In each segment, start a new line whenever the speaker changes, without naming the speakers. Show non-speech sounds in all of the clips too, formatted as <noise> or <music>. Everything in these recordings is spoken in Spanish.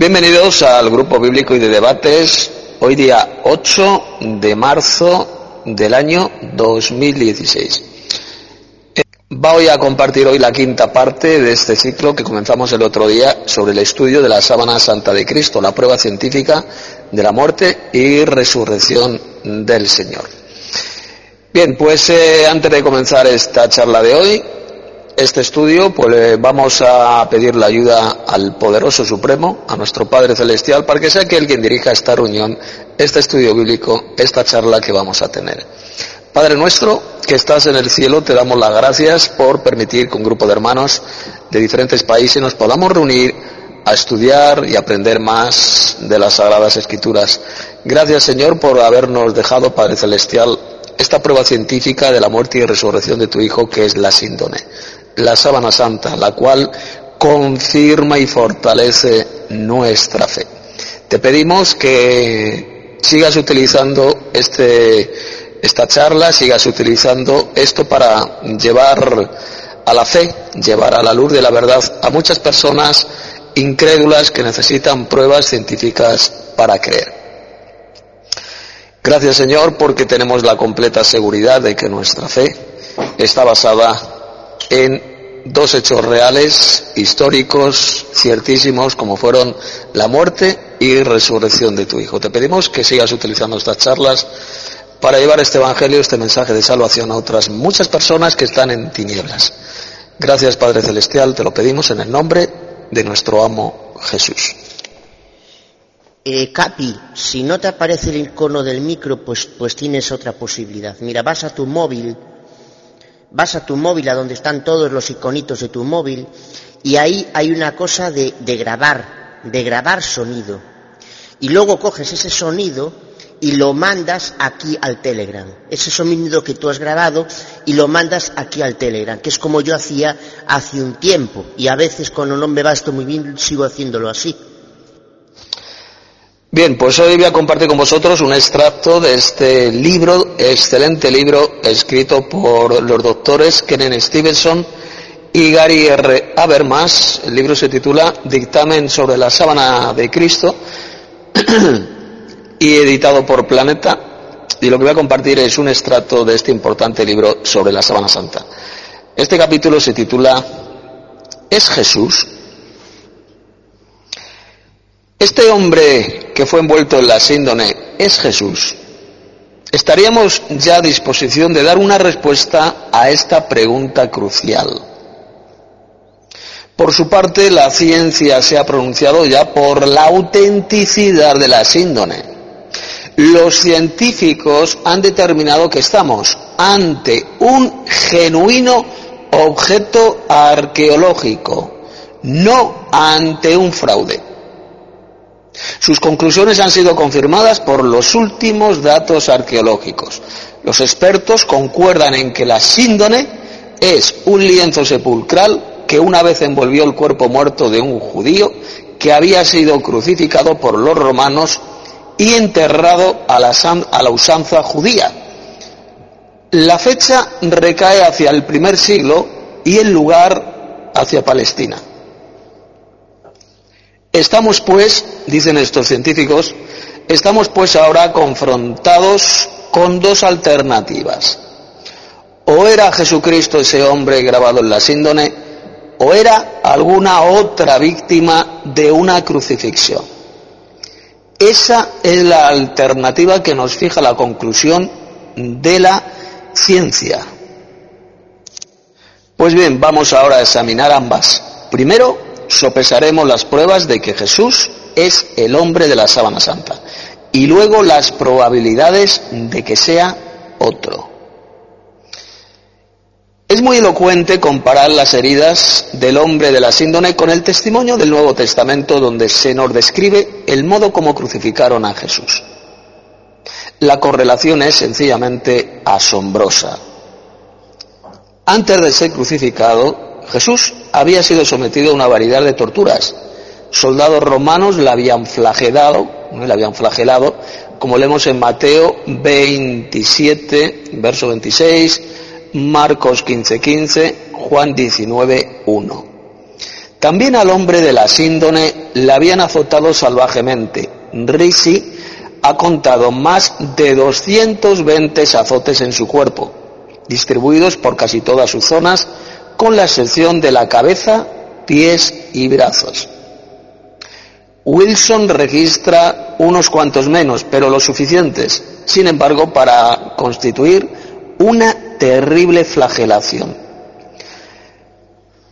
Bienvenidos al grupo bíblico y de debates, hoy día 8 de marzo del año 2016. Voy a compartir hoy la quinta parte de este ciclo que comenzamos el otro día sobre el estudio de la sábana santa de Cristo, la prueba científica de la muerte y resurrección del Señor. Bien, pues eh, antes de comenzar esta charla de hoy, este estudio, pues vamos a pedir la ayuda al poderoso supremo, a nuestro Padre Celestial, para que sea que quien dirija esta reunión, este estudio bíblico, esta charla que vamos a tener. Padre nuestro, que estás en el cielo, te damos las gracias por permitir que un grupo de hermanos de diferentes países nos podamos reunir a estudiar y aprender más de las Sagradas Escrituras. Gracias Señor por habernos dejado, Padre Celestial, esta prueba científica de la muerte y resurrección de tu Hijo, que es la síndone la sábana santa, la cual confirma y fortalece nuestra fe. Te pedimos que sigas utilizando este, esta charla, sigas utilizando esto para llevar a la fe, llevar a la luz de la verdad a muchas personas incrédulas que necesitan pruebas científicas para creer. Gracias Señor porque tenemos la completa seguridad de que nuestra fe está basada en dos hechos reales, históricos, ciertísimos, como fueron la muerte y resurrección de tu Hijo. Te pedimos que sigas utilizando estas charlas para llevar este Evangelio, este mensaje de salvación a otras muchas personas que están en tinieblas. Gracias Padre Celestial, te lo pedimos en el nombre de nuestro amo Jesús.
Eh, Capi, si no te aparece el icono del micro, pues, pues tienes otra posibilidad. Mira, vas a tu móvil vas a tu móvil, a donde están todos los iconitos de tu móvil, y ahí hay una cosa de, grabar, de grabar sonido. Y luego coges ese sonido y lo mandas aquí al Telegram. Ese sonido que tú has grabado y lo mandas aquí al Telegram, que es como yo hacía hace un tiempo. Y a veces cuando no me va esto muy bien, sigo haciéndolo así.
Bien, pues hoy voy a compartir con vosotros un extracto de este libro, excelente libro, escrito por los doctores Kenen Stevenson y Gary R. Habermas. El libro se titula Dictamen sobre la sábana de Cristo <clears throat> y editado por Planeta. Y lo que voy a compartir es un extracto de este importante libro sobre la sábana santa. Este capítulo se titula ¿Es Jesús? Este hombre que fue envuelto en la síndone es Jesús. Estaríamos ya a disposición de dar una respuesta a esta pregunta crucial. Por su parte, la ciencia se ha pronunciado ya por la autenticidad de la síndone. Los científicos han determinado que estamos ante un genuino objeto arqueológico, no ante un fraude. Sus conclusiones han sido confirmadas por los últimos datos arqueológicos. Los expertos concuerdan en que la síndone es un lienzo sepulcral que una vez envolvió el cuerpo muerto de un judío que había sido crucificado por los romanos y enterrado a la, usanza judía. La fecha recae hacia el primer siglo y el lugar hacia Palestina. Estamos pues, dicen estos científicos, estamos pues ahora confrontados con dos alternativas. O era Jesucristo ese hombre grabado en la síndone, o era alguna otra víctima de una crucifixión. Esa es la alternativa que nos fija la conclusión de la ciencia. Pues bien, vamos ahora a examinar ambas. Primero, sopesaremos las pruebas de que Jesús es el hombre de la sábana santa y luego las probabilidades de que sea otro. Es muy elocuente comparar las heridas del hombre de la síndone con el testimonio del Nuevo Testamento donde se nos describe el modo como crucificaron a Jesús. La correlación es sencillamente asombrosa. Antes de ser crucificado, Jesús había sido sometido a una variedad de torturas. Soldados romanos le habían flagelado, como leemos en Mateo 27, verso 26, Marcos 15, 15, Juan 19, 1. También al hombre de la síndone le habían azotado salvajemente. Risi ha contado más de 220 azotes en su cuerpo, distribuidos por casi todas sus zonas, con la excepción de la cabeza, pies y brazos. Wilson registra unos cuantos menos, pero lo suficientes, sin embargo, para constituir una terrible flagelación.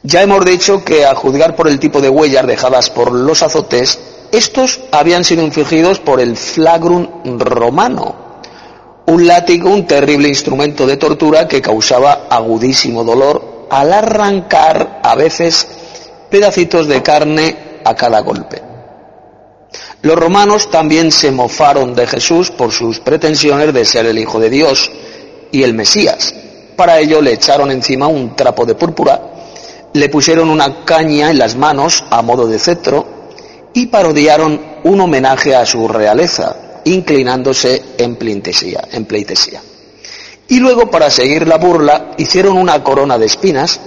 Ya hemos dicho que a juzgar por el tipo de huellas dejadas por los azotes, estos habían sido infligidos por el flagrum romano, un látigo, un terrible instrumento de tortura que causaba agudísimo dolor al arrancar a veces pedacitos de carne a cada golpe. Los romanos también se mofaron de Jesús por sus pretensiones de ser el Hijo de Dios y el Mesías. Para ello le echaron encima un trapo de púrpura, le pusieron una caña en las manos a modo de cetro y parodiaron un homenaje a su realeza, inclinándose en pleitesía. Y luego, para seguir la burla, hicieron una corona de espinas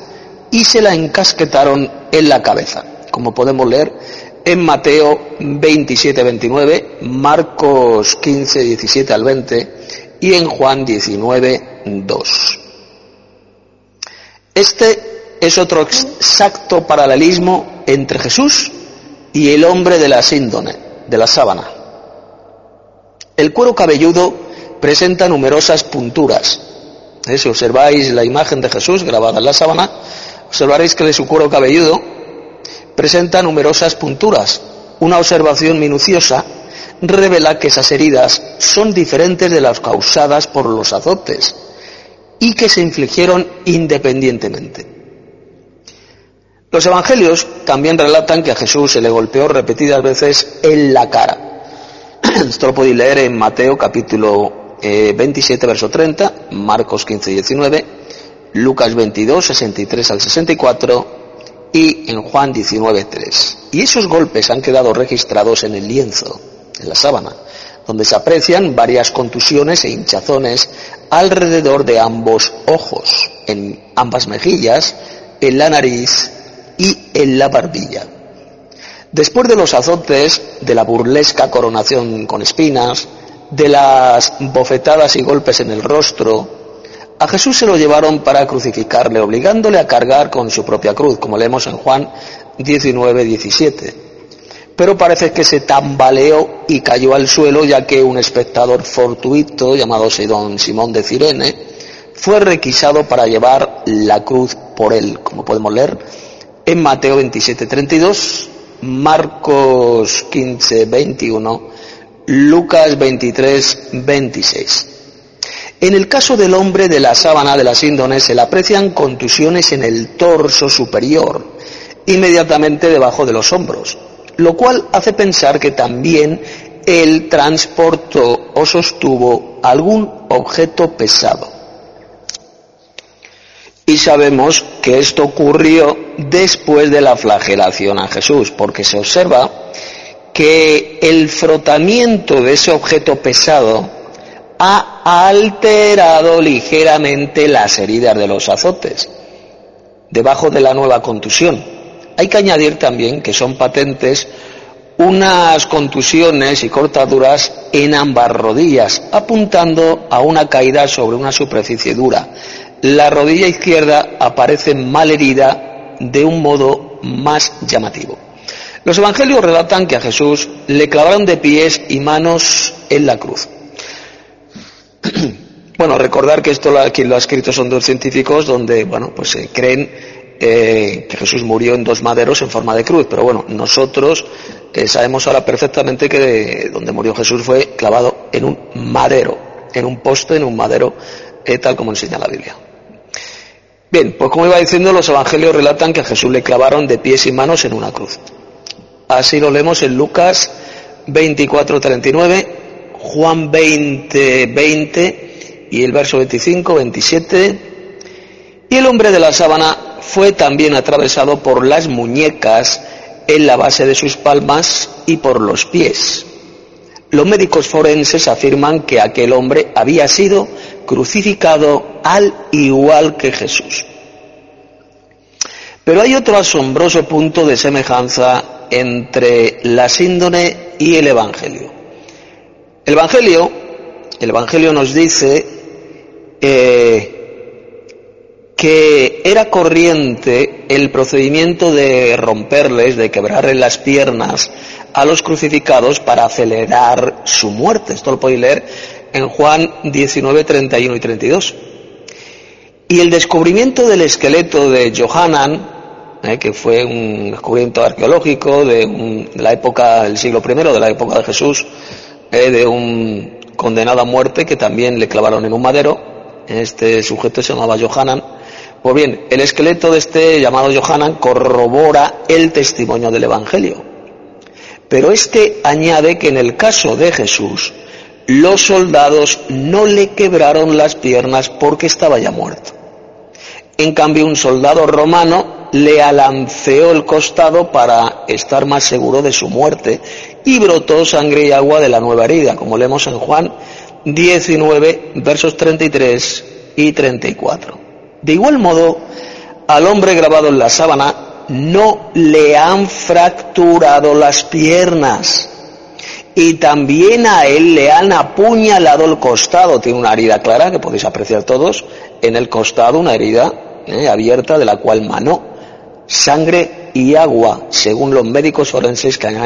y se la encasquetaron en la cabeza, como podemos leer en Mateo 27, 29, Marcos 15, 17 al 20 y en Juan 19, 2. Este es otro exacto paralelismo entre Jesús y el hombre de la síndone, de la sábana. El cuero cabelludo presenta numerosas punturas. Eh, si observáis la imagen de Jesús grabada en la sábana, observaréis que de su cuero cabelludo presenta numerosas punturas. Una observación minuciosa revela que esas heridas son diferentes de las causadas por los azotes y que se infligieron independientemente. Los evangelios también relatan que a Jesús se le golpeó repetidas veces en la cara. <clears throat> Esto lo podéis leer en Mateo capítulo 27, eh, verso 30, Marcos 15, 19, Lucas 22, 63 al 64 y en Juan 19.3. Y esos golpes han quedado registrados en el lienzo, en la sábana, donde se aprecian varias contusiones e hinchazones alrededor de ambos ojos, en ambas mejillas, en la nariz y en la barbilla. Después de los azotes, de la burlesca coronación con espinas, de las bofetadas y golpes en el rostro, a Jesús se lo llevaron para crucificarle, obligándole a cargar con su propia cruz, como leemos en Juan 19, 17. Pero parece que se tambaleó y cayó al suelo, ya que un espectador fortuito, llamado Sidón Simón de Cirene, fue requisado para llevar la cruz por él, como podemos leer en Mateo 27, 32, Marcos 15, 21, Lucas 23, 26. En el caso del hombre de la sábana de las índones se le aprecian contusiones en el torso superior, inmediatamente debajo de los hombros, lo cual hace pensar que también él transportó o sostuvo algún objeto pesado. Y sabemos que esto ocurrió después de la flagelación a Jesús, porque se observa que el frotamiento de ese objeto pesado ha alterado ligeramente las heridas de los azotes, debajo de la nueva contusión. Hay que añadir también que son patentes unas contusiones y cortaduras en ambas rodillas, apuntando a una caída sobre una superficie dura. La rodilla izquierda aparece mal herida de un modo más llamativo. Los evangelios relatan que a Jesús le clavaron de pies y manos en la cruz. <clears throat> Bueno, recordar que esto quien lo ha escrito son dos científicos donde, bueno, pues creen eh, que Jesús murió en dos maderos en forma de cruz, pero bueno, nosotros eh, sabemos ahora perfectamente que donde murió Jesús fue clavado en un madero, en un poste, en un madero, eh, tal como enseña la Biblia. Bien, pues como iba diciendo, los evangelios relatan que a Jesús le clavaron de pies y manos en una cruz. Así lo leemos en Lucas 24, 39, Juan 20, 20, y el verso 25, 27. Y el hombre de la sábana fue también atravesado por las muñecas en la base de sus palmas y por los pies. Los médicos forenses afirman que aquel hombre había sido crucificado al igual que Jesús. Pero hay otro asombroso punto de semejanza entre la síndone y el Evangelio. El Evangelio, el Evangelio nos dice eh, que era corriente el procedimiento de romperles, de quebrarles las piernas a los crucificados para acelerar su muerte. Esto lo podéis leer en Juan 19, 31 y 32. Y el descubrimiento del esqueleto de Johanan, eh, que fue un descubrimiento arqueológico de, la época del siglo I, de la época de Jesús, eh, de un condenado a muerte que también le clavaron en un madero. Este sujeto se llamaba Johanan pues bien, el esqueleto de este llamado Johanan corrobora el testimonio del Evangelio. Pero este añade que en el caso de Jesús, los soldados no le quebraron las piernas porque estaba ya muerto. En cambio, un soldado romano le alanceó el costado para estar más seguro de su muerte y brotó sangre y agua de la nueva herida, como leemos en Juan 19, versos 33 y 34. De igual modo, al hombre grabado en la sábana no le han fracturado las piernas y también a él le han apuñalado el costado. Tiene una herida clara que podéis apreciar todos en el costado, una herida eh, abierta de la cual manó sangre y agua, según los médicos forenses que han,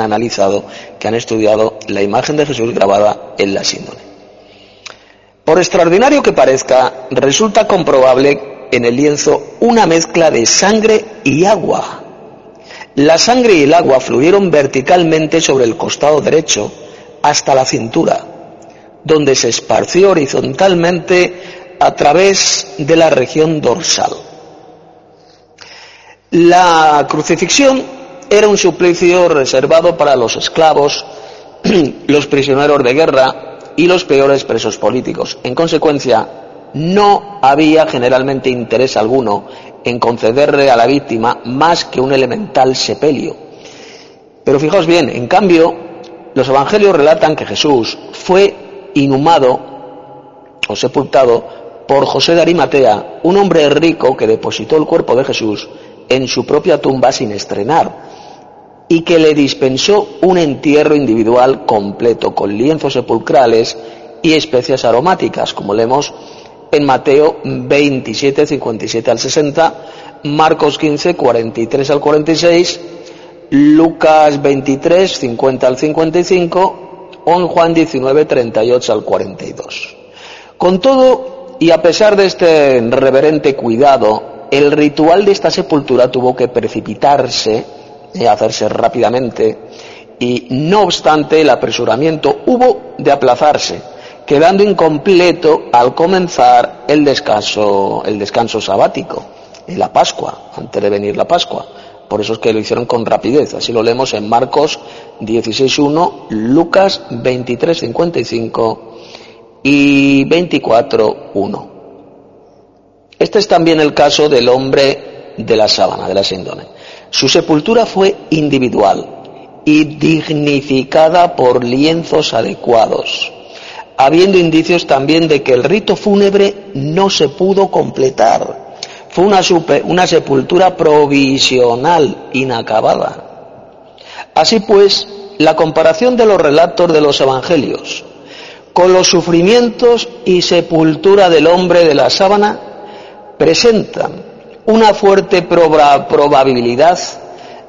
analizado, que han estudiado la imagen de Jesús grabada en la síndrome. Por extraordinario que parezca, resulta comprobable en el lienzo una mezcla de sangre y agua. La sangre y el agua fluyeron verticalmente sobre el costado derecho hasta la cintura, donde se esparció horizontalmente a través de la región dorsal. La crucifixión era un suplicio reservado para los esclavos, <clears throat> los prisioneros de guerra y los peores presos políticos. En consecuencia, no había generalmente interés alguno en concederle a la víctima más que un elemental sepelio. Pero fijaos bien, en cambio, los evangelios relatan que Jesús fue inhumado o sepultado por José de Arimatea, un hombre rico que depositó el cuerpo de Jesús en su propia tumba sin estrenar y que le dispensó un entierro individual completo con lienzos sepulcrales y especias aromáticas, como leemos en Mateo 27, 57 al 60, Marcos 15, 43 al 46, Lucas 23, 50 al 55 o Juan 19, 38 al 42. Con todo, y a pesar de este reverente cuidado, el ritual de esta sepultura tuvo que precipitarse hacerse rápidamente y no obstante el apresuramiento hubo de aplazarse, quedando incompleto al comenzar el descanso, el descanso sabático, en la Pascua, antes de venir la Pascua. Por eso es que lo hicieron con rapidez. Así lo leemos en Marcos 16.1, Lucas 23.55 y 24.1. Este es también el caso del hombre de la sábana, de la síndone. Su sepultura fue individual y dignificada por lienzos adecuados, habiendo indicios también de que el rito fúnebre no se pudo completar. Fue una sepultura provisional, inacabada. Así pues, la comparación de los relatos de los evangelios con los sufrimientos y sepultura del hombre de la sábana presentan una fuerte probabilidad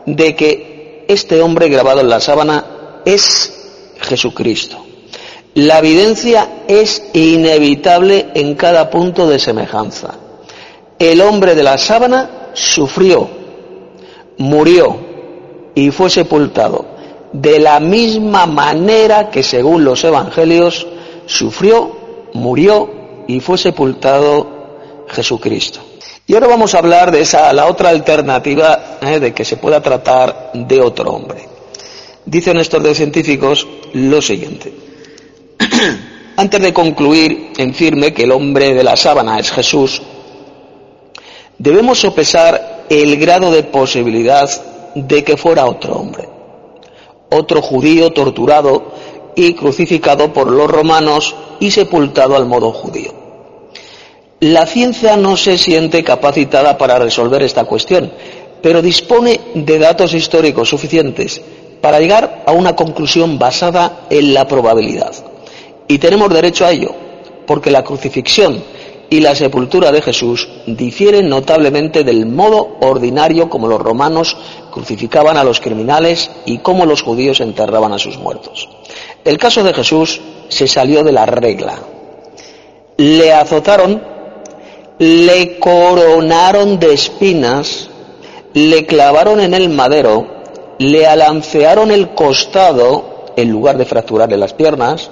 de que este hombre grabado en la sábana es Jesucristo. La evidencia es inevitable en cada punto de semejanza. El hombre de la sábana sufrió, murió y fue sepultado de la misma manera que según los evangelios sufrió, murió y fue sepultado Jesucristo. Y ahora vamos a hablar de esa, la otra alternativa eh, de que se pueda tratar de otro hombre. Dicen estos dos científicos lo siguiente. <clears throat> Antes de concluir en firme que el hombre de la sábana es Jesús, debemos sopesar el grado de posibilidad de que fuera otro hombre, otro judío torturado y crucificado por los romanos y sepultado al modo judío. La ciencia no se siente capacitada para resolver esta cuestión, pero dispone de datos históricos suficientes para llegar a una conclusión basada en la probabilidad. Y tenemos derecho a ello, porque la crucifixión y la sepultura de Jesús difieren notablemente del modo ordinario como los romanos crucificaban a los criminales y cómo los judíos enterraban a sus muertos. El caso de Jesús se salió de la regla. Le azotaron le coronaron de espinas, le clavaron en el madero, le alancearon el costado en lugar de fracturarle las piernas,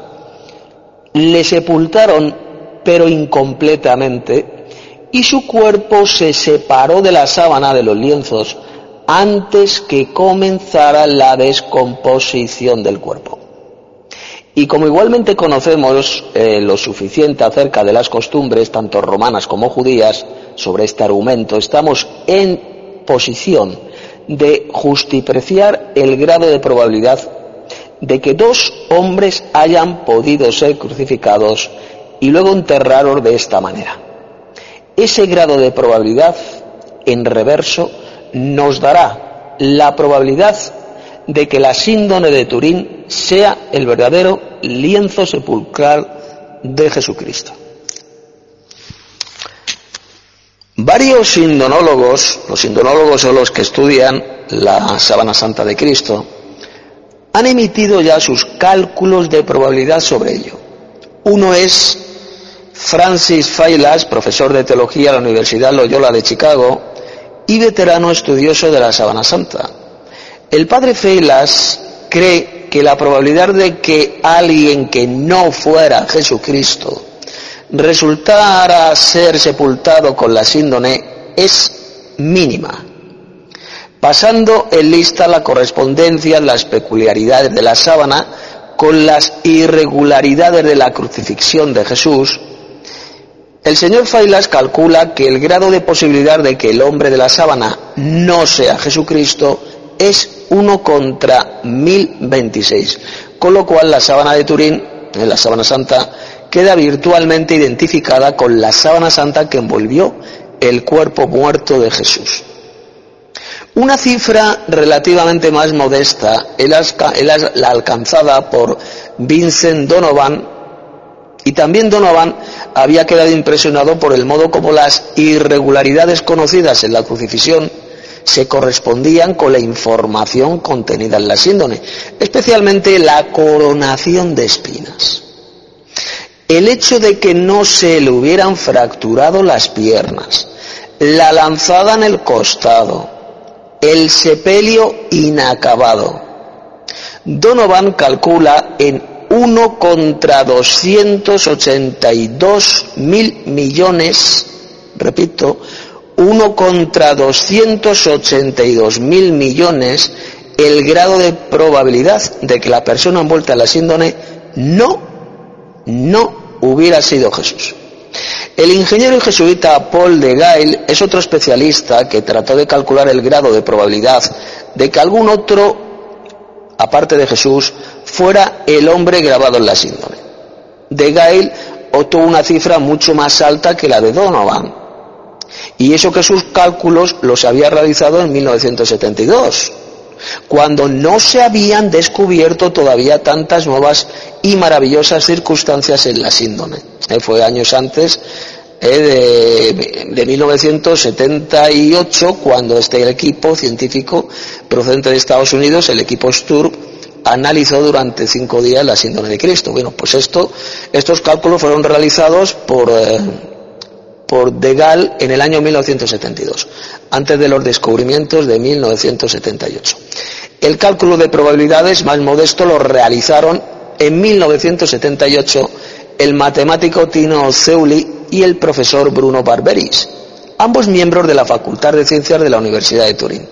le sepultaron pero incompletamente y su cuerpo se separó de la sábana de los lienzos antes que comenzara la descomposición del cuerpo. Y como igualmente conocemos eh, lo suficiente acerca de las costumbres, tanto romanas como judías, sobre este argumento, estamos en posición de justipreciar el grado de probabilidad de que dos hombres hayan podido ser crucificados y luego enterraros de esta manera. Ese grado de probabilidad, en reverso, nos dará la probabilidad de que la síndone de Turín sea el verdadero lienzo sepulcral de Jesucristo. Varios sindonólogos, los sindonólogos son los que estudian la sábana santa de Cristo, han emitido ya sus cálculos de probabilidad sobre ello. Uno es Francis Failas, profesor de teología en la Universidad Loyola de Chicago y veterano estudioso de la sábana santa. El padre Feilas cree que la probabilidad de que alguien que no fuera Jesucristo resultara ser sepultado con la síndone es mínima, pasando en lista la correspondencia, las peculiaridades de la sábana con las irregularidades de la crucifixión de Jesús, el señor Failas calcula que el grado de posibilidad de que el hombre de la sábana no sea Jesucristo es 1 contra 1026, con lo cual la sábana de Turín, en la sábana santa, queda virtualmente identificada con la sábana santa que envolvió el cuerpo muerto de Jesús. Una cifra relativamente más modesta es la alcanzada por Vincent Donovan, y también Donovan había quedado impresionado por el modo como las irregularidades conocidas en la crucifixión se correspondían con la información contenida en la síndone, especialmente la coronación de espinas. El hecho de que no se le hubieran fracturado las piernas, la lanzada en el costado, el sepelio inacabado. Donovan calcula en 1 contra 282 mil millones, repito, 1 contra 282 mil millones el grado de probabilidad de que la persona envuelta en la síndone no, no hubiera sido Jesús. El ingeniero y jesuita Paul de Gail es otro especialista que trató de calcular el grado de probabilidad de que algún otro, aparte de Jesús, fuera el hombre grabado en la síndone. De Gail obtuvo una cifra mucho más alta que la de Donovan, y eso que sus cálculos los había realizado en 1972, cuando no se habían descubierto todavía tantas nuevas y maravillosas circunstancias en la síndrome. Eh, fue años antes eh, de, 1978 cuando este equipo científico procedente de Estados Unidos, el equipo Sturm, analizó durante cinco días la síndrome de Cristo. Bueno, pues esto, estos cálculos fueron realizados por eh, por De Gaulle en el año 1972, antes de los descubrimientos de 1978. El cálculo de probabilidades más modesto lo realizaron en 1978 el matemático Tino Zeuli y el profesor Bruno Barberis, ambos miembros de la Facultad de Ciencias de la Universidad de Turín.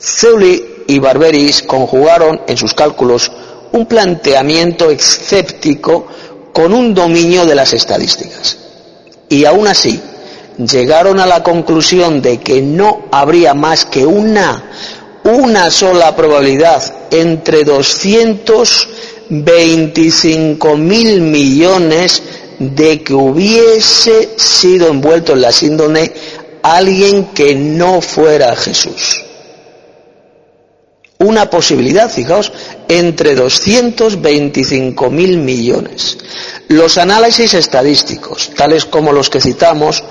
Zeuli y Barberis conjugaron en sus cálculos un planteamiento escéptico con un dominio de las estadísticas y aún así llegaron a la conclusión de que no habría más que una, una sola probabilidad entre 225 mil millones de que hubiese sido envuelto en la síndrome alguien que no fuera Jesús. Una posibilidad, fijaos, entre 225 mil millones. Los análisis estadísticos, tales como los que citamos,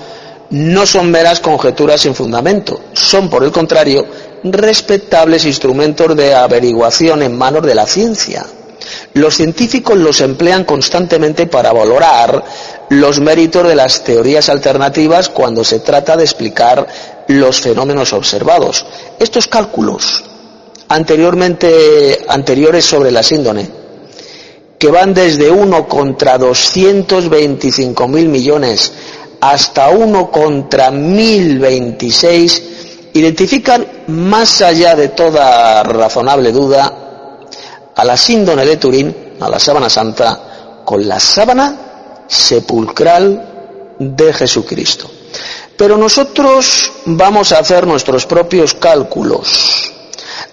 no son meras conjeturas sin fundamento, son, por el contrario, respetables instrumentos de averiguación en manos de la ciencia. Los científicos los emplean constantemente para valorar los méritos de las teorías alternativas cuando se trata de explicar los fenómenos observados. Estos cálculos anteriormente anteriores sobre la síndrome, que van desde 1 contra 225 mil millones hasta 1 contra 1026, identifican más allá de toda razonable duda a la síndrome de Turín, a la sábana santa, con la sábana sepulcral de Jesucristo. Pero nosotros vamos a hacer nuestros propios cálculos,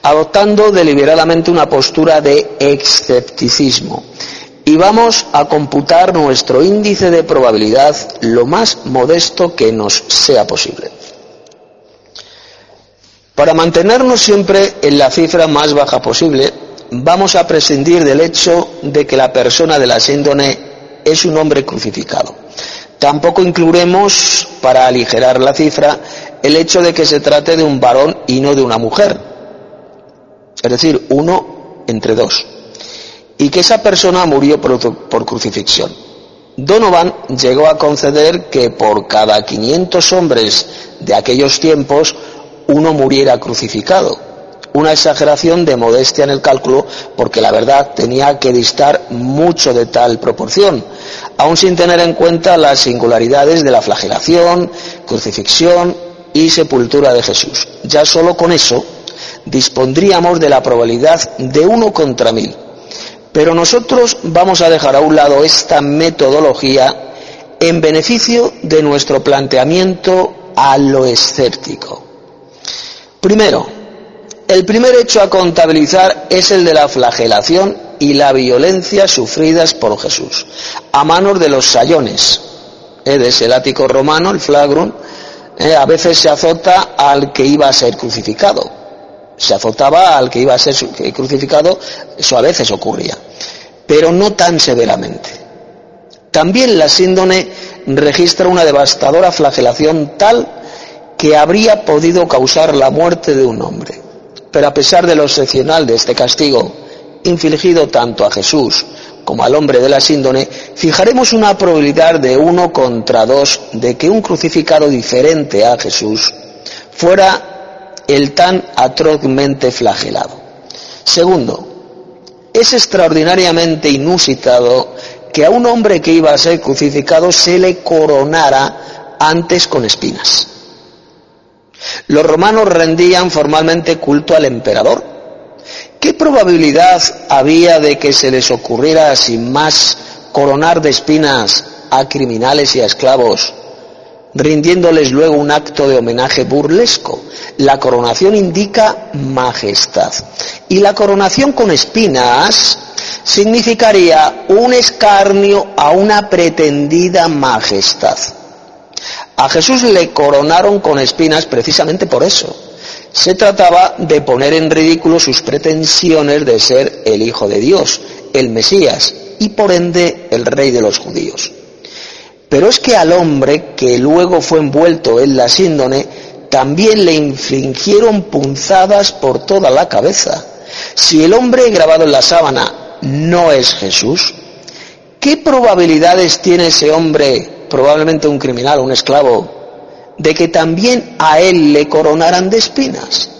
adoptando deliberadamente una postura de escepticismo. Y vamos a computar nuestro índice de probabilidad lo más modesto que nos sea posible. Para mantenernos siempre en la cifra más baja posible, vamos a prescindir del hecho de que la persona de la síndrome es un hombre crucificado. Tampoco incluiremos, para aligerar la cifra, el hecho de que se trate de un varón y no de una mujer. Es decir, uno entre dos. Y que esa persona murió por, crucifixión. Donovan llegó a conceder que por cada 500 hombres de aquellos tiempos, uno muriera crucificado una exageración de modestia en el cálculo porque la verdad tenía que distar mucho de tal proporción, aun sin tener en cuenta las singularidades de la flagelación, crucifixión y sepultura de Jesús. Ya solo con eso dispondríamos de la probabilidad de uno contra mil. Pero nosotros vamos a dejar a un lado esta metodología en beneficio de nuestro planteamiento a lo escéptico. Primero, el primer hecho a contabilizar es el de la flagelación y la violencia sufridas por Jesús, a manos de los sayones, ¿eh? de ese romano, el flagrum, ¿eh? a veces se azota al que iba a ser crucificado. Se azotaba al que iba a ser crucificado, eso a veces ocurría, pero no tan severamente. También la síndone registra una devastadora flagelación tal que habría podido causar la muerte de un hombre. Pero a pesar de lo excepcional de este castigo, infligido tanto a Jesús como al hombre de la síndone, fijaremos una probabilidad de uno contra dos de que un crucificado diferente a Jesús fuera el tan atrozmente flagelado. Segundo, es extraordinariamente inusitado que a un hombre que iba a ser crucificado se le coronara antes con espinas. Los romanos rendían formalmente culto al emperador. ¿Qué probabilidad había de que se les ocurriera sin más coronar de espinas a criminales y a esclavos, rindiéndoles luego un acto de homenaje burlesco? La coronación indica majestad. Y la coronación con espinas significaría un escarnio a una pretendida majestad. A Jesús le coronaron con espinas precisamente por eso. Se trataba de poner en ridículo sus pretensiones de ser el Hijo de Dios, el Mesías, y por ende el Rey de los judíos. Pero es que al hombre que luego fue envuelto en la síndone, también le infligieron punzadas por toda la cabeza. Si el hombre grabado en la sábana no es Jesús, ¿qué probabilidades tiene ese hombre probablemente un criminal, un esclavo, de que también a él le coronaran de espinas.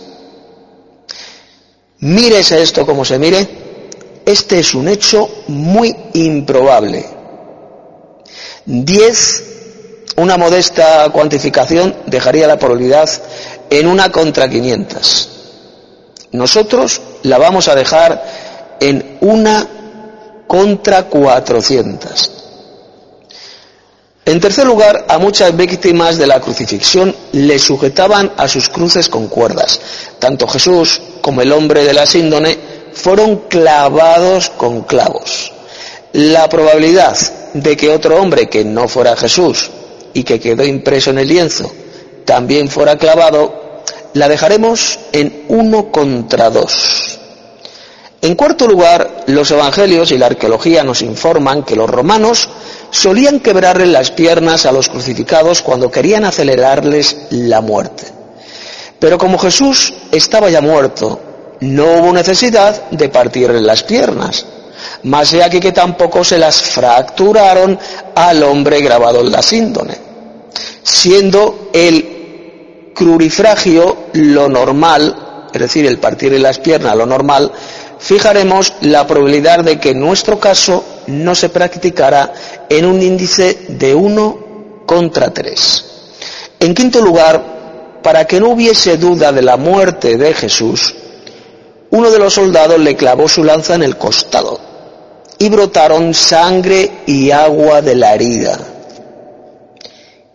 Mírese esto como se mire, este es un hecho muy improbable. Diez, una modesta cuantificación dejaría la probabilidad en una contra 500. Nosotros la vamos a dejar en una contra 400. En tercer lugar, a muchas víctimas de la crucifixión le sujetaban a sus cruces con cuerdas. Tanto Jesús como el hombre de la síndone fueron clavados con clavos. La probabilidad de que otro hombre que no fuera Jesús y que quedó impreso en el lienzo también fuera clavado, la dejaremos en uno contra dos. En cuarto lugar, los evangelios y la arqueología nos informan que los romanos solían quebrarle las piernas a los crucificados cuando querían acelerarles la muerte. Pero como Jesús estaba ya muerto, no hubo necesidad de partirle las piernas. Más de aquí que tampoco se las fracturaron al hombre grabado en la síndone, siendo el crurifragio lo normal, es decir, el partirle las piernas lo normal, fijaremos la probabilidad de que nuestro caso no se practicara en un índice de 1 contra 3. En quinto lugar, para que no hubiese duda de la muerte de Jesús, uno de los soldados le clavó su lanza en el costado y brotaron sangre y agua de la herida.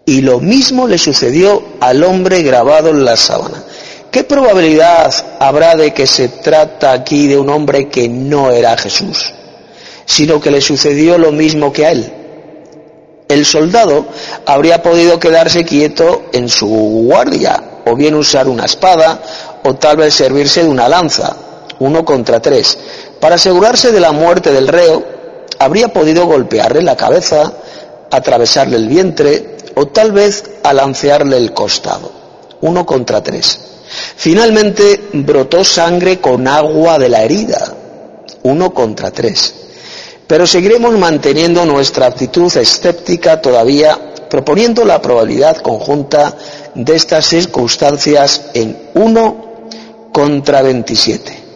Y lo mismo le sucedió al hombre grabado en la sábana. ¿Qué probabilidad habrá de que se trata aquí de un hombre que no era Jesús, sino que le sucedió lo mismo que a él? El soldado habría podido quedarse quieto en su guardia, o bien usar una espada, o tal vez servirse de una lanza, uno contra tres. Para asegurarse de la muerte del reo, habría podido golpearle la cabeza, atravesarle el vientre, o tal vez alancearle el costado, uno contra tres. Finalmente brotó sangre con agua de la herida, uno contra tres. Pero seguiremos manteniendo nuestra actitud escéptica todavía, proponiendo la probabilidad conjunta de estas circunstancias en uno contra veintisiete.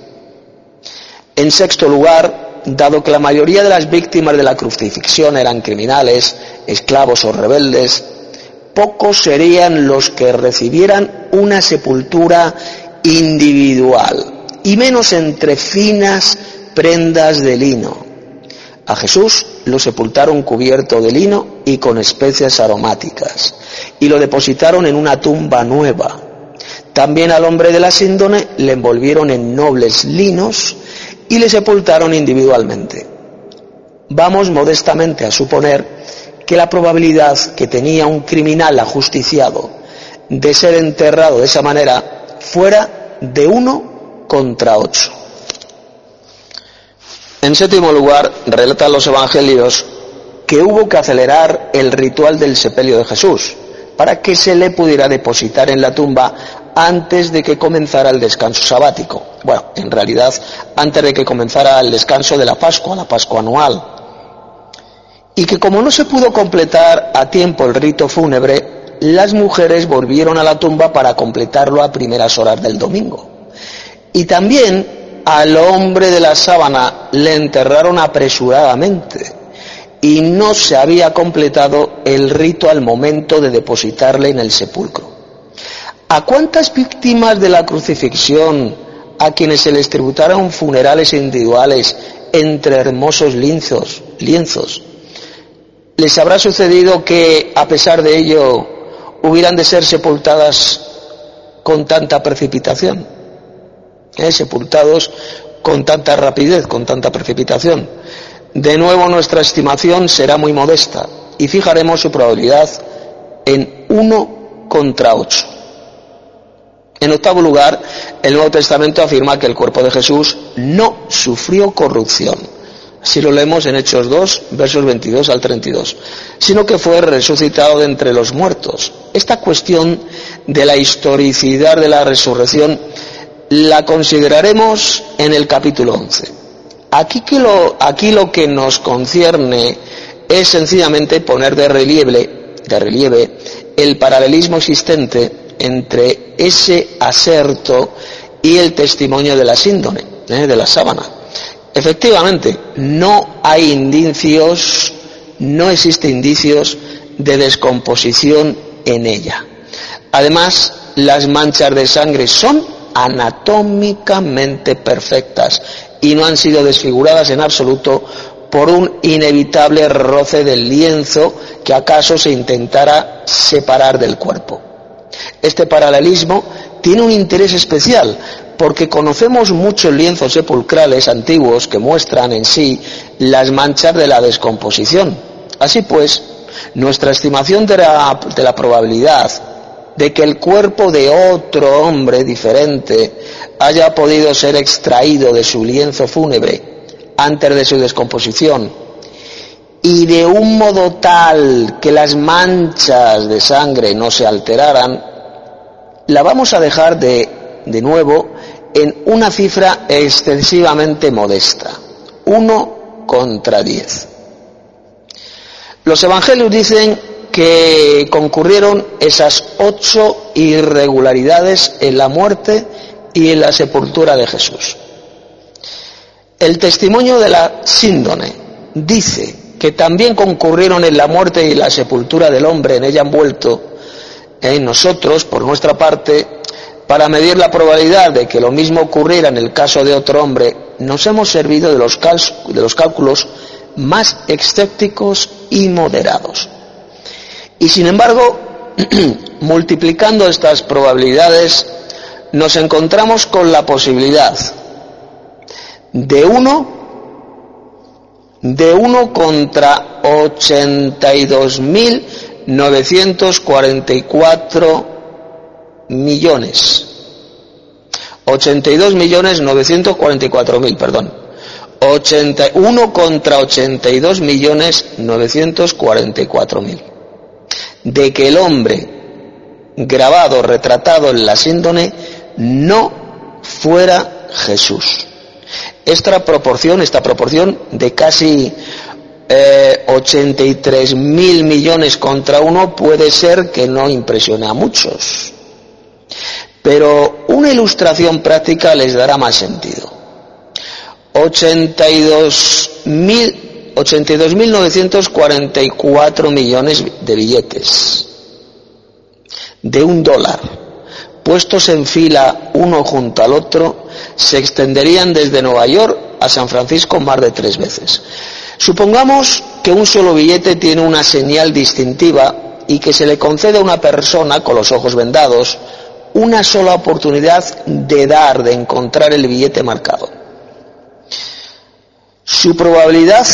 En sexto lugar, dado que la mayoría de las víctimas de la crucifixión eran criminales, esclavos o rebeldes, pocos serían los que recibieran una sepultura individual, y menos entre finas prendas de lino. A Jesús lo sepultaron cubierto de lino y con especias aromáticas, y lo depositaron en una tumba nueva. También al hombre de la síndone le envolvieron en nobles linos y le sepultaron individualmente. Vamos modestamente a suponer que la probabilidad que tenía un criminal ajusticiado de ser enterrado de esa manera fuera de uno contra ocho. En séptimo lugar, relatan los evangelios que hubo que acelerar el ritual del sepelio de Jesús para que se le pudiera depositar en la tumba antes de que comenzara el descanso sabático. Bueno, en realidad, antes de que comenzara el descanso de la Pascua, la Pascua anual y que como no se pudo completar a tiempo el rito fúnebre, las mujeres volvieron a la tumba para completarlo a primeras horas del domingo. Y también al hombre de la sábana le enterraron apresuradamente y no se había completado el rito al momento de depositarle en el sepulcro. ¿A cuántas víctimas de la crucifixión, a quienes se les tributaron funerales individuales entre hermosos lienzos, lienzos, les habrá sucedido que, a pesar de ello, hubieran de ser sepultadas con tanta precipitación, ¿Eh? sepultados con tanta rapidez, con tanta precipitación. De nuevo nuestra estimación será muy modesta y fijaremos su probabilidad en uno contra ocho. En octavo lugar, el Nuevo Testamento afirma que el cuerpo de Jesús no sufrió corrupción si lo leemos en Hechos 2, versos 22 al 32, sino que fue resucitado de entre los muertos. Esta cuestión de la historicidad de la resurrección la consideraremos en el capítulo 11. Aquí, lo, aquí lo que nos concierne es sencillamente poner de relieve, de relieve el paralelismo existente entre ese aserto y el testimonio de la síndone, ¿eh? de la sábana. Efectivamente, no hay indicios, no existe indicios de descomposición en ella. Además, las manchas de sangre son anatómicamente perfectas y no han sido desfiguradas en absoluto por un inevitable roce del lienzo que acaso se intentara separar del cuerpo. Este paralelismo tiene un interés especial porque conocemos muchos lienzos sepulcrales antiguos que muestran en sí las manchas de la descomposición. Así pues, nuestra estimación de la, de la probabilidad de que el cuerpo de otro hombre diferente haya podido ser extraído de su lienzo fúnebre antes de su descomposición y de un modo tal que las manchas de sangre no se alteraran, la vamos a dejar de, de nuevo en una cifra excesivamente modesta, uno contra diez. Los evangelios dicen que concurrieron esas ocho irregularidades en la muerte y en la sepultura de Jesús. El testimonio de la síndone dice que también concurrieron en la muerte y la sepultura del hombre en ella envuelto, en nosotros, por nuestra parte, para medir la probabilidad de que lo mismo ocurriera en el caso de otro hombre, nos hemos servido de los, cálculos más escépticos y moderados. Y sin embargo, <clears throat> multiplicando estas probabilidades, nos encontramos con la posibilidad de uno de uno contra 82.944 millones. 82 millones 944 mil, perdón. 81 contra 82 millones 944 mil. De que el hombre grabado, retratado en la síndone, no fuera Jesús. Esta proporción, esta proporción de casi eh, 83 mil millones contra uno puede ser que no impresione a muchos. Pero una ilustración práctica les dará más sentido. 82.944 millones de billetes de un dólar puestos en fila uno junto al otro se extenderían desde Nueva York a San Francisco más de tres veces. Supongamos que un solo billete tiene una señal distintiva y que se le concede a una persona con los ojos vendados una sola oportunidad de dar, de encontrar el billete marcado. Su probabilidad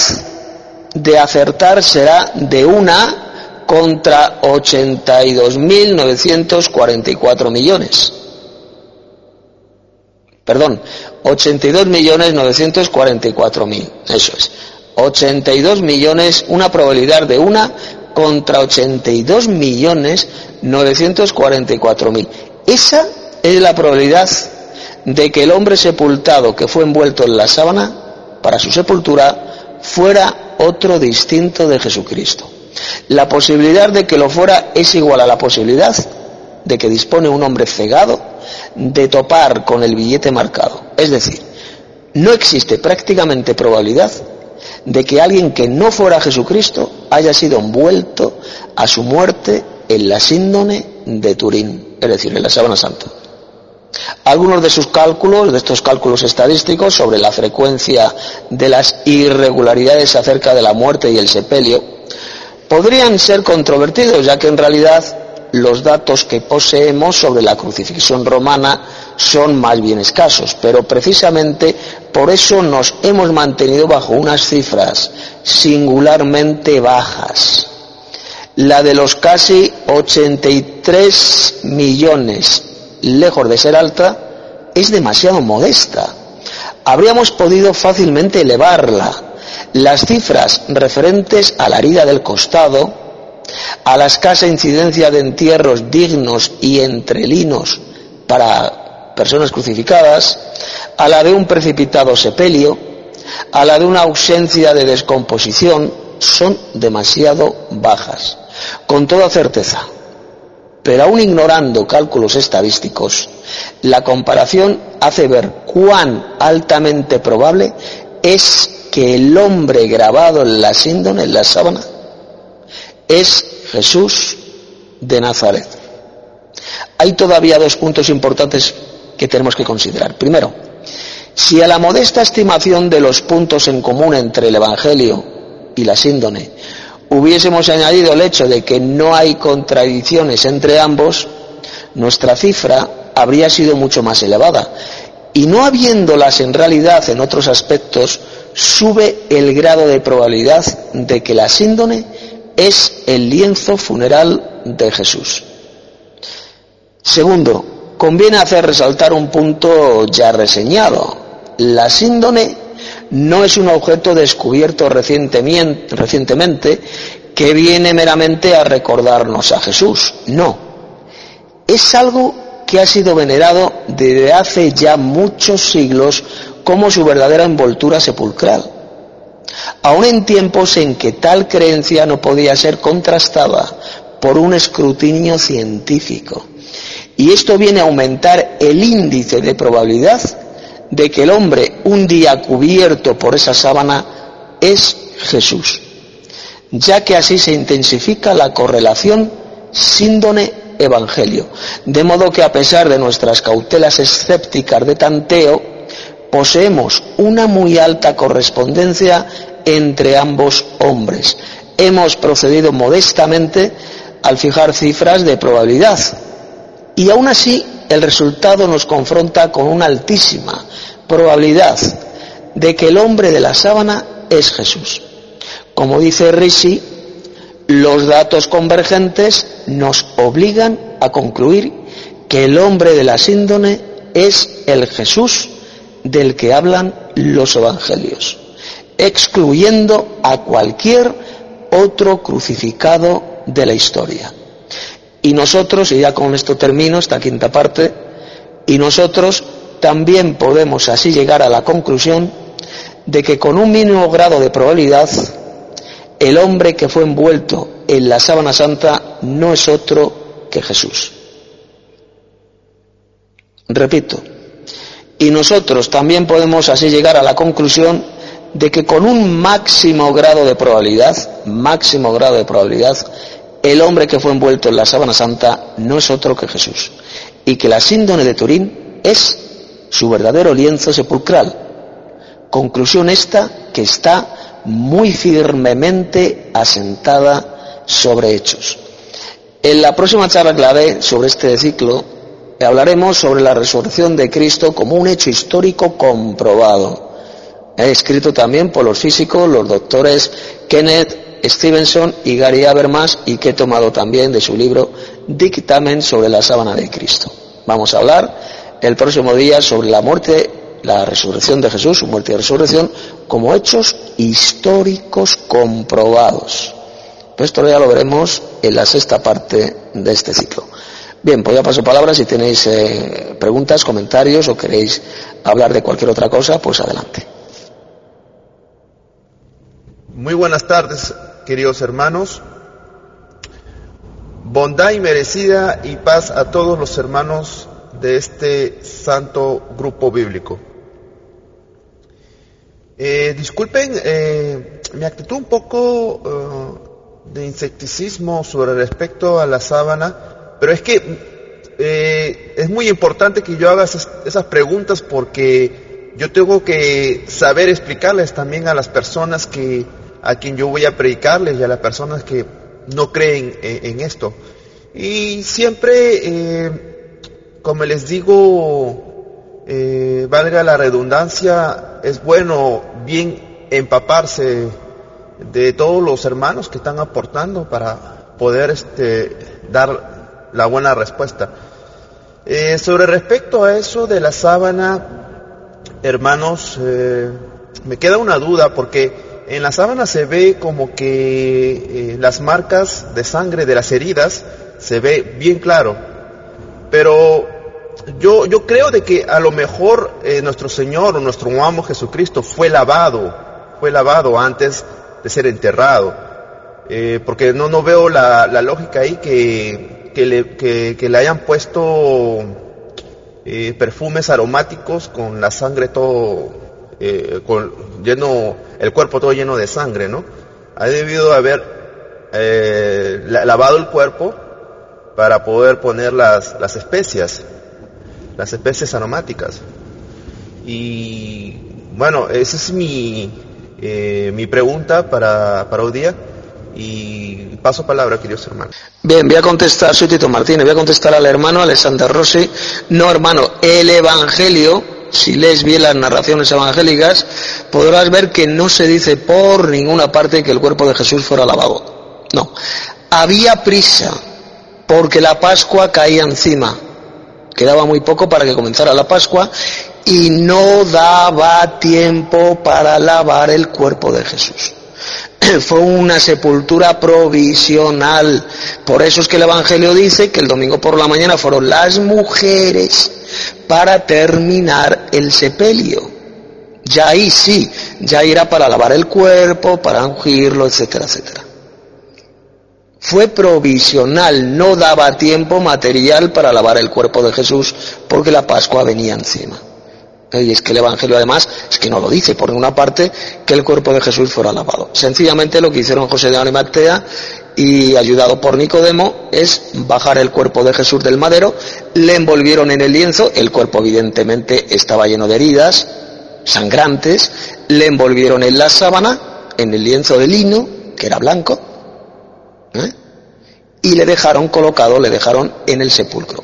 de acertar será de una contra 82.944 millones perdón, 82 millones 944 mil, eso es. 82 millones, una probabilidad de una contra 82 millones 944 mil. Esa es la probabilidad de que el hombre sepultado que fue envuelto en la sábana para su sepultura fuera otro distinto de Jesucristo. La posibilidad de que lo fuera es igual a la posibilidad de que dispone un hombre cegado de topar con el billete marcado. Es decir, no existe prácticamente probabilidad de que alguien que no fuera Jesucristo haya sido envuelto a su muerte en la síndone de Turín, es decir, en la sábana santa. Algunos de sus cálculos, de estos cálculos estadísticos sobre la frecuencia de las irregularidades acerca de la muerte y el sepelio, podrían ser controvertidos, ya que en realidad los datos que poseemos sobre la crucifixión romana son más bien escasos, pero precisamente por eso nos hemos mantenido bajo unas cifras singularmente bajas. La de los casi 83 millones, lejos de ser alta, es demasiado modesta. Habríamos podido fácilmente elevarla. Las cifras referentes a la herida del costado, a la escasa incidencia de entierros dignos y entrelinos para personas crucificadas, a la de un precipitado sepelio, a la de una ausencia de descomposición, son demasiado bajas. Con toda certeza, pero aún ignorando cálculos estadísticos, la comparación hace ver cuán altamente probable es que el hombre grabado en la síndone, en la sábana, es Jesús de Nazaret. Hay todavía dos puntos importantes que tenemos que considerar. Primero, si a la modesta estimación de los puntos en común entre el Evangelio y la síndone hubiésemos añadido el hecho de que no hay contradicciones entre ambos, nuestra cifra habría sido mucho más elevada. Y no habiéndolas en realidad en otros aspectos, sube el grado de probabilidad de que la síndone es el lienzo funeral de Jesús. Segundo, conviene hacer resaltar un punto ya reseñado. La síndone no es un objeto descubierto recientemente que viene meramente a recordarnos a Jesús. No. Es algo que ha sido venerado desde hace ya muchos siglos como su verdadera envoltura sepulcral aun en tiempos en que tal creencia no podía ser contrastada por un escrutinio científico. Y esto viene a aumentar el índice de probabilidad de que el hombre un día cubierto por esa sábana es Jesús, ya que así se intensifica la correlación síndone-evangelio, de modo que a pesar de nuestras cautelas escépticas de tanteo, poseemos una muy alta correspondencia entre ambos hombres. Hemos procedido modestamente al fijar cifras de probabilidad y aún así el resultado nos confronta con una altísima probabilidad de que el hombre de la sábana es Jesús. Como dice Risi, los datos convergentes nos obligan a concluir que el hombre de la síndone es el Jesús del que hablan los evangelios excluyendo a cualquier otro crucificado de la historia. Y nosotros, y ya con esto termino esta quinta parte, y nosotros también podemos así llegar a la conclusión de que con un mínimo grado de probabilidad, el hombre que fue envuelto en la sábana santa no es otro que Jesús. Repito, y nosotros también podemos así llegar a la conclusión de que con un máximo grado de probabilidad, máximo grado de probabilidad, el hombre que fue envuelto en la sábana santa no es otro que Jesús, y que la síndone de Turín es su verdadero lienzo sepulcral. Conclusión esta que está muy firmemente asentada sobre hechos. En la próxima charla clave sobre este ciclo hablaremos sobre la resurrección de Cristo como un hecho histórico comprobado escrito también por los físicos, los doctores Kenneth Stevenson y Gary Habermas y que he tomado también de su libro Dictamen sobre la sábana de Cristo. Vamos a hablar el próximo día sobre la muerte, la resurrección de Jesús, su muerte y resurrección, como hechos históricos comprobados. Pues esto ya lo veremos en la sexta parte de este ciclo. Bien, pues ya paso palabras. Si tenéis eh, preguntas, comentarios o queréis hablar de cualquier otra cosa, pues adelante.
Muy buenas tardes, queridos hermanos. Bondad y merecida y paz a todos los hermanos de este santo grupo bíblico. Eh, disculpen eh, mi actitud un poco eh, de insecticismo sobre respecto a la sábana, pero es que es muy importante que yo haga esas preguntas porque yo tengo que saber explicarles también a las personas que a quien yo voy a predicarles y a las personas que no creen en, esto. Y siempre, eh, como les digo, eh, valga la redundancia, es bueno bien empaparse de todos los hermanos que están aportando para poder este, dar la buena respuesta. Eh, sobre respecto a eso de la sábana, hermanos, me queda una duda porque en la sábana se ve como que eh, las marcas de sangre de las heridas se ve bien claro. Pero yo, yo creo de que a lo mejor eh, nuestro Señor o nuestro amo Jesucristo fue lavado, fue lavado antes de ser enterrado. Eh, porque no, no veo la, la lógica ahí que, que, le, que, le hayan puesto perfumes aromáticos con la sangre todo con, lleno el cuerpo todo lleno de sangre, ¿no? Ha debido haber eh, lavado el cuerpo para poder poner las, las especias, las especias aromáticas. Y bueno, esa es mi, eh, mi pregunta para, para hoy día. Y paso palabra, queridos hermanos.
Bien, voy a contestar, soy Tito Martínez, voy a contestar al hermano Alexander Rossi. No, hermano, el Evangelio si lees bien las narraciones evangélicas, podrás ver que no se dice por ninguna parte que el cuerpo de Jesús fuera lavado. no. Había prisa porque la Pascua caía encima. Quedaba muy poco para que comenzara la Pascua y no daba tiempo para lavar el cuerpo de Jesús. <clears throat> Fue una sepultura provisional. Por eso es que el Evangelio dice que el domingo por la mañana fueron las mujeres para terminar el sepelio. Ya ahí sí, ya irá para lavar el cuerpo, para ungirlo, etcétera, etcétera. Fue provisional, no daba tiempo material para lavar el cuerpo de Jesús porque la Pascua venía encima. Y es que el Evangelio además es que no lo dice por ninguna parte que el cuerpo de Jesús fuera lavado. Sencillamente lo que hicieron José de Arimatea y ayudado por Nicodemo es bajar el cuerpo de Jesús del madero, le envolvieron en el lienzo, el cuerpo evidentemente estaba lleno de heridas, sangrantes, le envolvieron en la sábana, en el lienzo de lino, que era blanco, ¿eh? y le dejaron colocado, le dejaron en el sepulcro,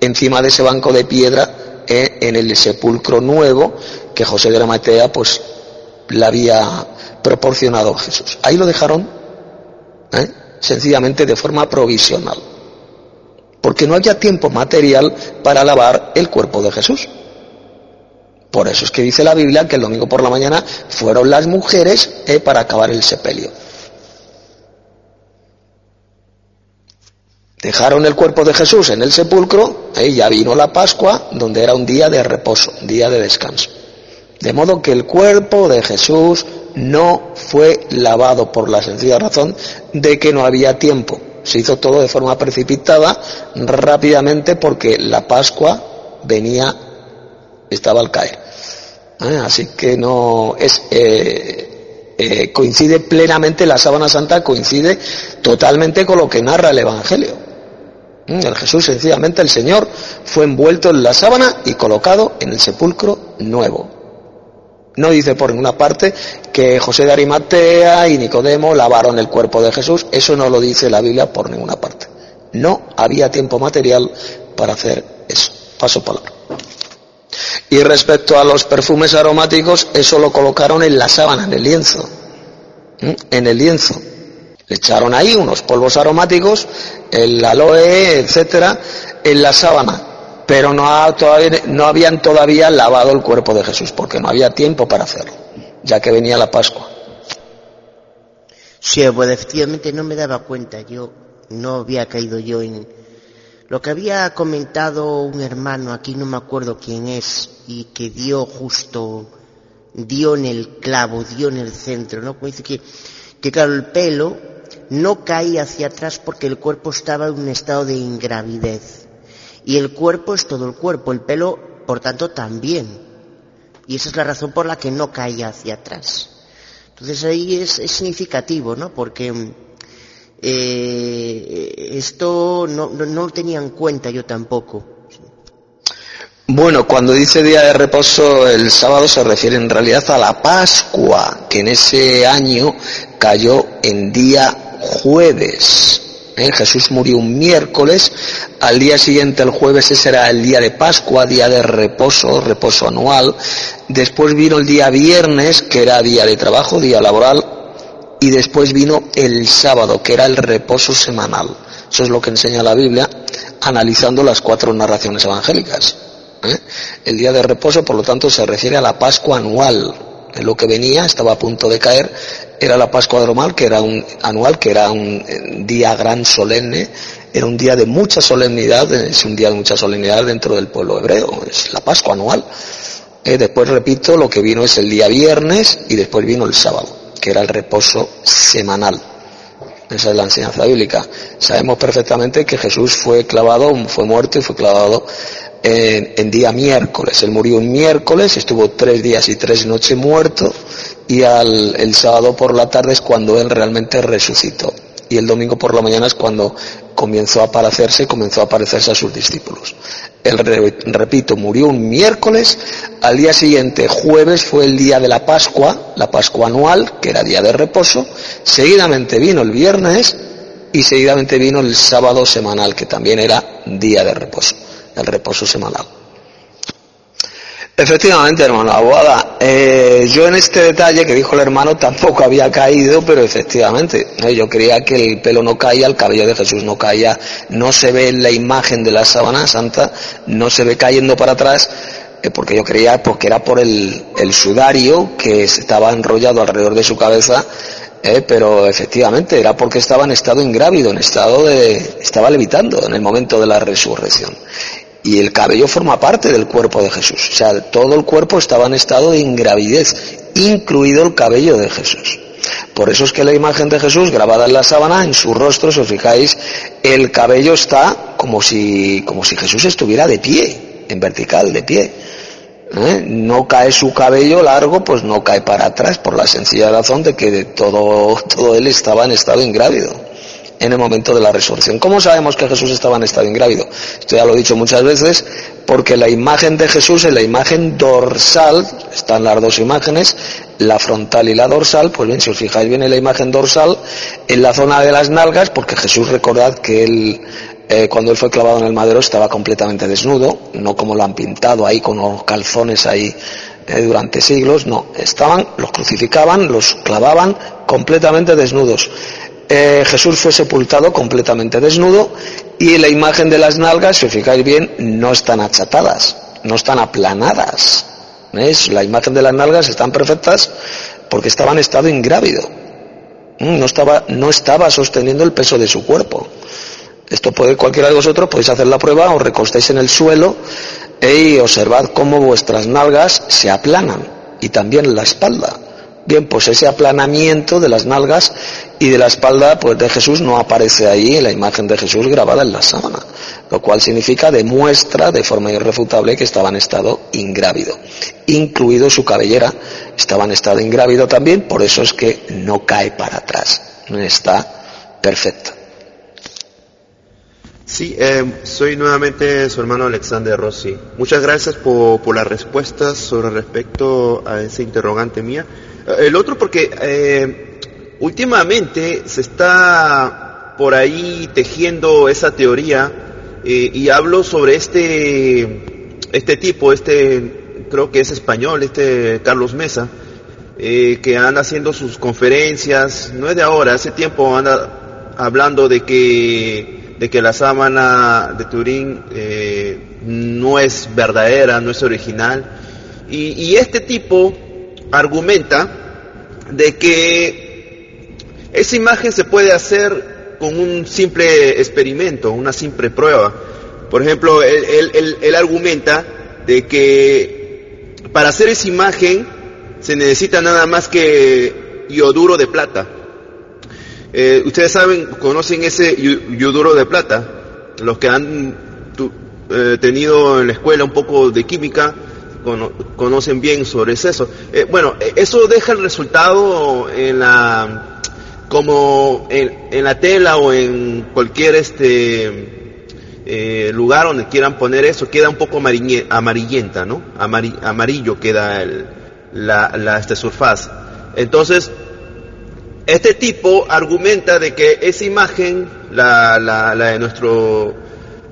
encima de ese banco de piedra, ¿eh? en el sepulcro nuevo que José de la Matea pues le había proporcionado a Jesús. Ahí lo dejaron ¿eh? Sencillamente de forma provisional, porque no había tiempo material para lavar el cuerpo de Jesús. Por eso es que dice la Biblia que el domingo por la mañana fueron las mujeres eh, para acabar el sepelio. Dejaron el cuerpo de Jesús en el sepulcro y eh, ya vino la Pascua, donde era un día de reposo, día de descanso. De modo que el cuerpo de Jesús no fue lavado por la sencilla razón de que no había tiempo. Se hizo todo de forma precipitada, rápidamente, porque la Pascua venía, estaba al caer. ¿eh? Así que no eh, eh, coincide plenamente la sábana santa coincide totalmente con lo que narra el Evangelio. El Jesús sencillamente el Señor fue envuelto en la sábana y colocado en el sepulcro nuevo. No dice por ninguna parte que José de Arimatea y Nicodemo lavaron el cuerpo de Jesús, eso no lo dice la Biblia por ninguna parte. No había tiempo material para hacer eso. Paso palabra. Y respecto a los perfumes aromáticos, eso lo colocaron en la sábana, en el lienzo. En el lienzo. Le echaron ahí unos polvos aromáticos, el aloe, etcétera, en la sábana. Pero no, todavía, no habían todavía lavado el cuerpo de Jesús, porque no había tiempo para hacerlo, ya que venía la Pascua.
Sí, pues efectivamente no me daba cuenta. Yo no había caído yo en, lo que había comentado un hermano, aquí no me acuerdo quién es, y que dio justo, dio en el clavo, dio en el centro, ¿no? Como dice que, que claro, el pelo no caía hacia atrás porque el cuerpo estaba en un estado de ingravidez. Y el cuerpo es todo el cuerpo, el pelo, por tanto, también. Y esa es la razón por la que no caía hacia atrás. Entonces ahí es, significativo, ¿no? Porque eh, esto no, no, no, lo tenía en cuenta yo tampoco.
Bueno, cuando dice día de reposo el sábado se refiere en realidad a la Pascua, que en ese año cayó en día jueves. ¿Eh? Jesús murió un miércoles, al día siguiente, el jueves, ese era el día de Pascua, día de reposo, reposo anual. Después vino el día viernes, que era día de trabajo, día laboral, y después vino el sábado, que era el reposo semanal. Eso es lo que enseña la Biblia, analizando las cuatro narraciones evangélicas. ¿eh? El día de reposo, por lo tanto, se refiere a la Pascua anual. En lo que venía, estaba a punto de caer, era la Pascua anual, que era un anual, que era un eh, día gran solemne, era un día de mucha solemnidad, es un día de mucha solemnidad dentro del pueblo hebreo, es la Pascua anual. Eh, después, repito, lo que vino es el día viernes y después vino el sábado que era el reposo semanal. Esa es la enseñanza bíblica. Sabemos perfectamente que Jesús fue clavado, fue muerto y fue clavado en, en, día miércoles. Él murió un miércoles, estuvo tres días y tres noches muerto y al, el sábado por la tarde es cuando él realmente resucitó. Y el domingo por la mañana es cuando comenzó a aparecerse, comenzó a aparecerse a sus discípulos. Él, repito, murió un miércoles, al día siguiente, jueves, fue el día de la Pascua, la Pascua anual, que era día de reposo, seguidamente vino el viernes y seguidamente vino el sábado semanal, que también era día de reposo, el reposo semanal. Efectivamente, hermano Aguada. Eh, yo en este detalle que dijo el hermano tampoco había caído, pero efectivamente, yo creía que el pelo no caía, el cabello de Jesús no caía, no se ve en la imagen de la sábana santa, no se ve cayendo para atrás, eh, porque yo creía porque era por el, el sudario que estaba enrollado alrededor de su cabeza, eh, pero efectivamente era porque estaba en estado ingrávido, en estado de, estaba levitando en el momento de la resurrección y el cabello forma parte del cuerpo de Jesús. O sea, todo el cuerpo estaba en estado de ingravidez, incluido el cabello de Jesús. Por eso es que la imagen de Jesús grabada en la sábana, en su rostro, si os fijáis, el cabello está como si, como si Jesús estuviera de pie, en vertical, de pie. ¿Eh? No cae su cabello largo, pues no cae para atrás, por la sencilla razón de que todo, <laughs> todo él estaba en estado ingrávido en el momento de la resurrección. ¿Cómo sabemos que Jesús estaba en estado ingrávido? Esto ya lo he dicho muchas veces, porque la imagen de Jesús es la imagen dorsal, están las dos imágenes, la frontal y la dorsal, pues bien, si os fijáis bien en la imagen dorsal, en la zona de las nalgas, porque Jesús recordad que él, eh, cuando él fue clavado en el madero estaba completamente desnudo, no como lo han pintado ahí con los calzones ahí eh, durante siglos, no, estaban, los crucificaban, los clavaban completamente desnudos. Eh, Jesús fue sepultado completamente desnudo y la imagen de las nalgas, si os fijáis bien, no están achatadas, no están aplanadas. La imagen de las nalgas están perfectas porque estaba en estado ingrávido. Mm, no estaba, sosteniendo el peso de su cuerpo. Esto puede cualquiera de vosotros, podéis hacer la prueba, os recostáis en el suelo y observad cómo vuestras nalgas se aplanan y también la espalda. Bien, pues ese aplanamiento de las nalgas y de la espalda pues de Jesús no aparece ahí la imagen de Jesús grabada en la sábana, lo cual significa demuestra de forma irrefutable que estaba en estado ingrávido, incluido su cabellera, estaba en estado ingrávido también, por eso es que no cae para atrás, está perfecto.
Sí, eh, soy nuevamente su hermano Alexander Rossi. Muchas gracias por, por las respuestas sobre respecto a ese interrogante mía. El otro porque eh, últimamente se está por ahí tejiendo esa teoría eh, y hablo sobre este, este tipo, este creo que es español, este Carlos Mesa, eh, que anda haciendo sus conferencias, no es de ahora, hace tiempo anda hablando de que, de que la sábana de Turín no es verdadera, no es original. Y, y este tipo argumenta de que esa imagen se puede hacer con un simple experimento, una simple prueba. Por ejemplo, él, argumenta de que para hacer esa imagen se necesita nada más que ioduro de plata. Eh, ustedes saben, conocen ese ioduro de plata, los que han eh, tenido en la escuela un poco de química, conocen bien sobre eso. Eh, bueno, eh, eso deja el resultado en la, como en, la tela o en cualquier este eh, lugar donde quieran poner eso, queda un poco amarillenta, ¿no? amarillo queda el, la, la este surfaz. Entonces, este tipo argumenta de que esa imagen, la, la, la de nuestro,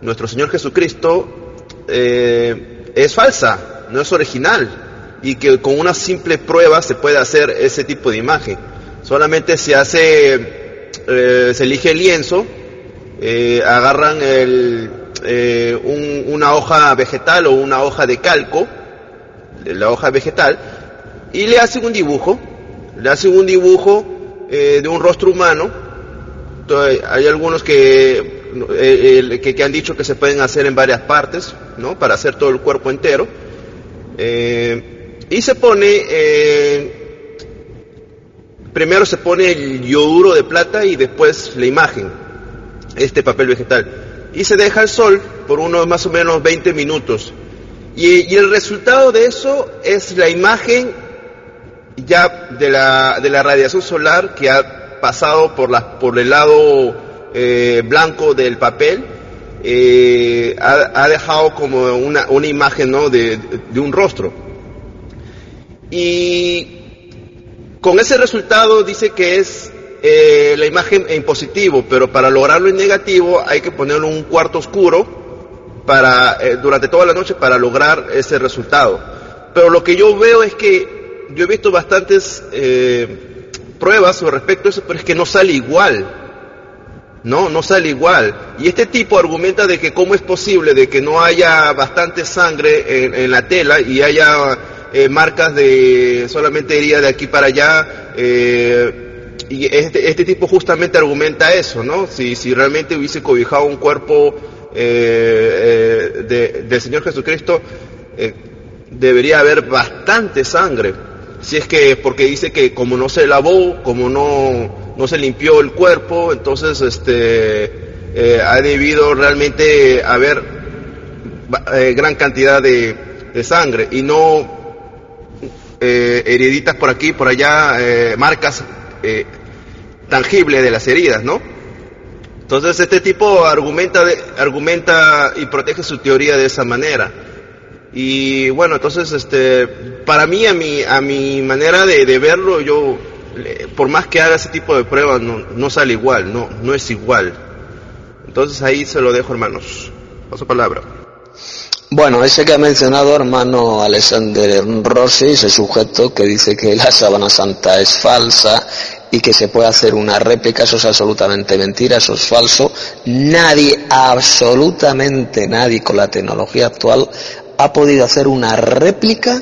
nuestro Señor Jesucristo, es falsa, no es original y que con una simple prueba se puede hacer ese tipo de imagen. Solamente se hace, eh, se elige el lienzo, eh, agarran el, eh, una hoja vegetal o una hoja de calco, la hoja vegetal, y le hacen un dibujo, le hacen un dibujo de un rostro humano. hay algunos que, que, que han dicho que se pueden hacer en varias partes, ¿no? Para hacer todo el cuerpo entero eh, y se pone, eh, primero se pone el yoduro de plata y después la imagen, este papel vegetal. Y se deja al sol por unos más o menos 20 minutos. Y, el resultado de eso es la imagen ya de la, de la radiación solar que ha pasado por, la, por el lado eh, blanco del papel eh, ha, dejado como una, una imagen ¿no? de, un rostro. Y con ese resultado dice que es eh, la imagen en positivo, pero para lograrlo en negativo hay que ponerlo en un cuarto oscuro para, eh, durante toda la noche para lograr ese resultado. pero lo que yo veo es que yo he visto bastantes eh, pruebas con respecto a eso, pero es que no sale igual. No, no sale igual. Y este tipo argumenta de que cómo es posible de que no haya bastante sangre en, la tela y haya eh, marcas de solamente herida de aquí para allá. Eh, y este, este tipo justamente argumenta eso, ¿no? Si, si realmente hubiese cobijado un cuerpo eh, del Señor Jesucristo, debería haber bastante sangre. Si es que, porque dice que como no se lavó, como no, no se limpió el cuerpo, entonces este, eh, ha debido realmente haber eh, gran cantidad de, sangre y no eh, heriditas por aquí, por allá, marcas tangibles de las heridas, ¿no? Entonces este tipo argumenta, argumenta y protege su teoría de esa manera. Y bueno, entonces, este, para mí, a mi, a mi manera de verlo, yo, por más que haga ese tipo de pruebas, no, no sale igual, no, no es igual. Entonces ahí se lo dejo, hermanos. Paso palabra.
Bueno, ese que ha mencionado hermano Alexander Rossi, ese sujeto que dice que la sábana santa es falsa y que se puede hacer una réplica, eso es absolutamente mentira, eso es falso. Nadie, absolutamente nadie con la tecnología actual ha podido hacer una réplica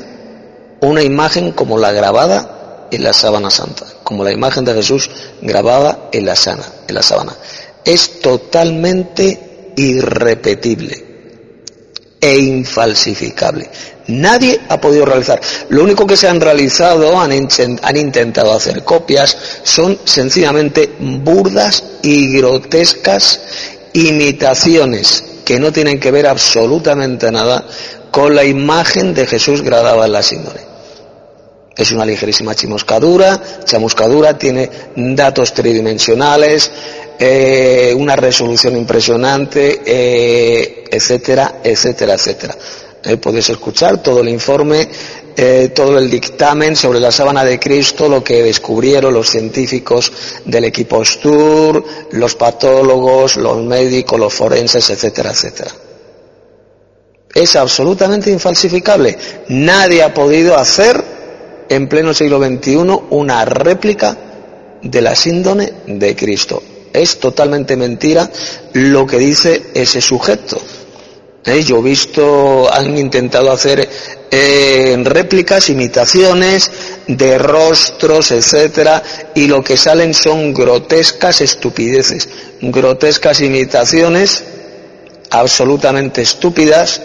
una imagen como la grabada en la sábana santa, como la imagen de Jesús grabada en la, sana, en la sábana. Es totalmente irrepetible e infalsificable. Nadie ha podido realizar. Lo único que se han realizado, han, han, intentado hacer copias, son sencillamente burdas y grotescas imitaciones que no tienen que ver absolutamente nada con la imagen de Jesús grabada en la síndrome. Es una ligerísima chimuscadura, chamuscadura, tiene datos tridimensionales, eh, una resolución impresionante, eh, etcétera, etcétera, etcétera. Eh, podéis escuchar todo el informe, todo el dictamen sobre la sábana de Cristo, lo que descubrieron los científicos del equipo STUR, los patólogos, los médicos, los forenses, etcétera, etcétera es absolutamente infalsificable. Nadie ha podido hacer en pleno siglo XXI una réplica de la síndrome de Cristo. Es totalmente mentira lo que dice ese sujeto. ¿Eh? Yo he visto, han intentado hacer eh, réplicas, imitaciones de rostros, etcétera, y lo que salen son grotescas estupideces, grotescas imitaciones absolutamente estúpidas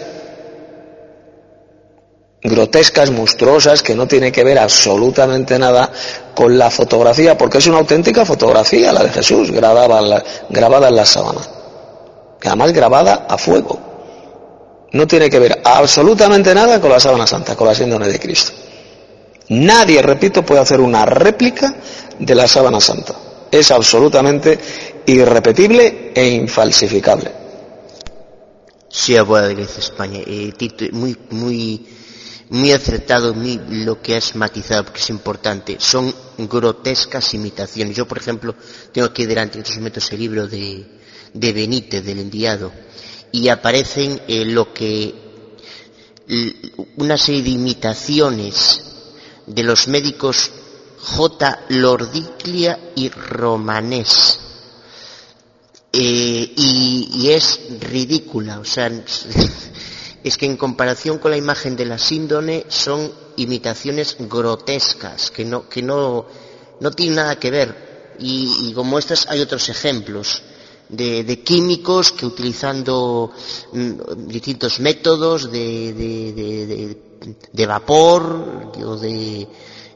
grotescas, monstruosas, que no tiene que ver absolutamente nada con la fotografía, porque es una auténtica fotografía la de Jesús, grabada en la, grabada en sábana, además grabada a fuego. No tiene que ver absolutamente nada con la sábana santa, con la síndrome de Cristo. Nadie, repito, puede hacer una réplica de la sábana santa. Es absolutamente irrepetible e infalsificable.
Sí, abuela de España. Eh, muy, muy muy acertado lo que has matizado, porque es importante. Son grotescas imitaciones. Yo, por ejemplo, tengo aquí delante, estos metos el libro de, de Benítez, del enviado, y aparecen eh, lo que una serie de imitaciones de los médicos J. Lordiclia y Romanés. Eh, y, es ridícula, o sea, <laughs> es que en comparación con la imagen de la síndone son imitaciones grotescas, que no, que no, no tienen nada que ver. Y, como estas hay otros ejemplos de, químicos que utilizando mm, distintos métodos de, de, vapor o de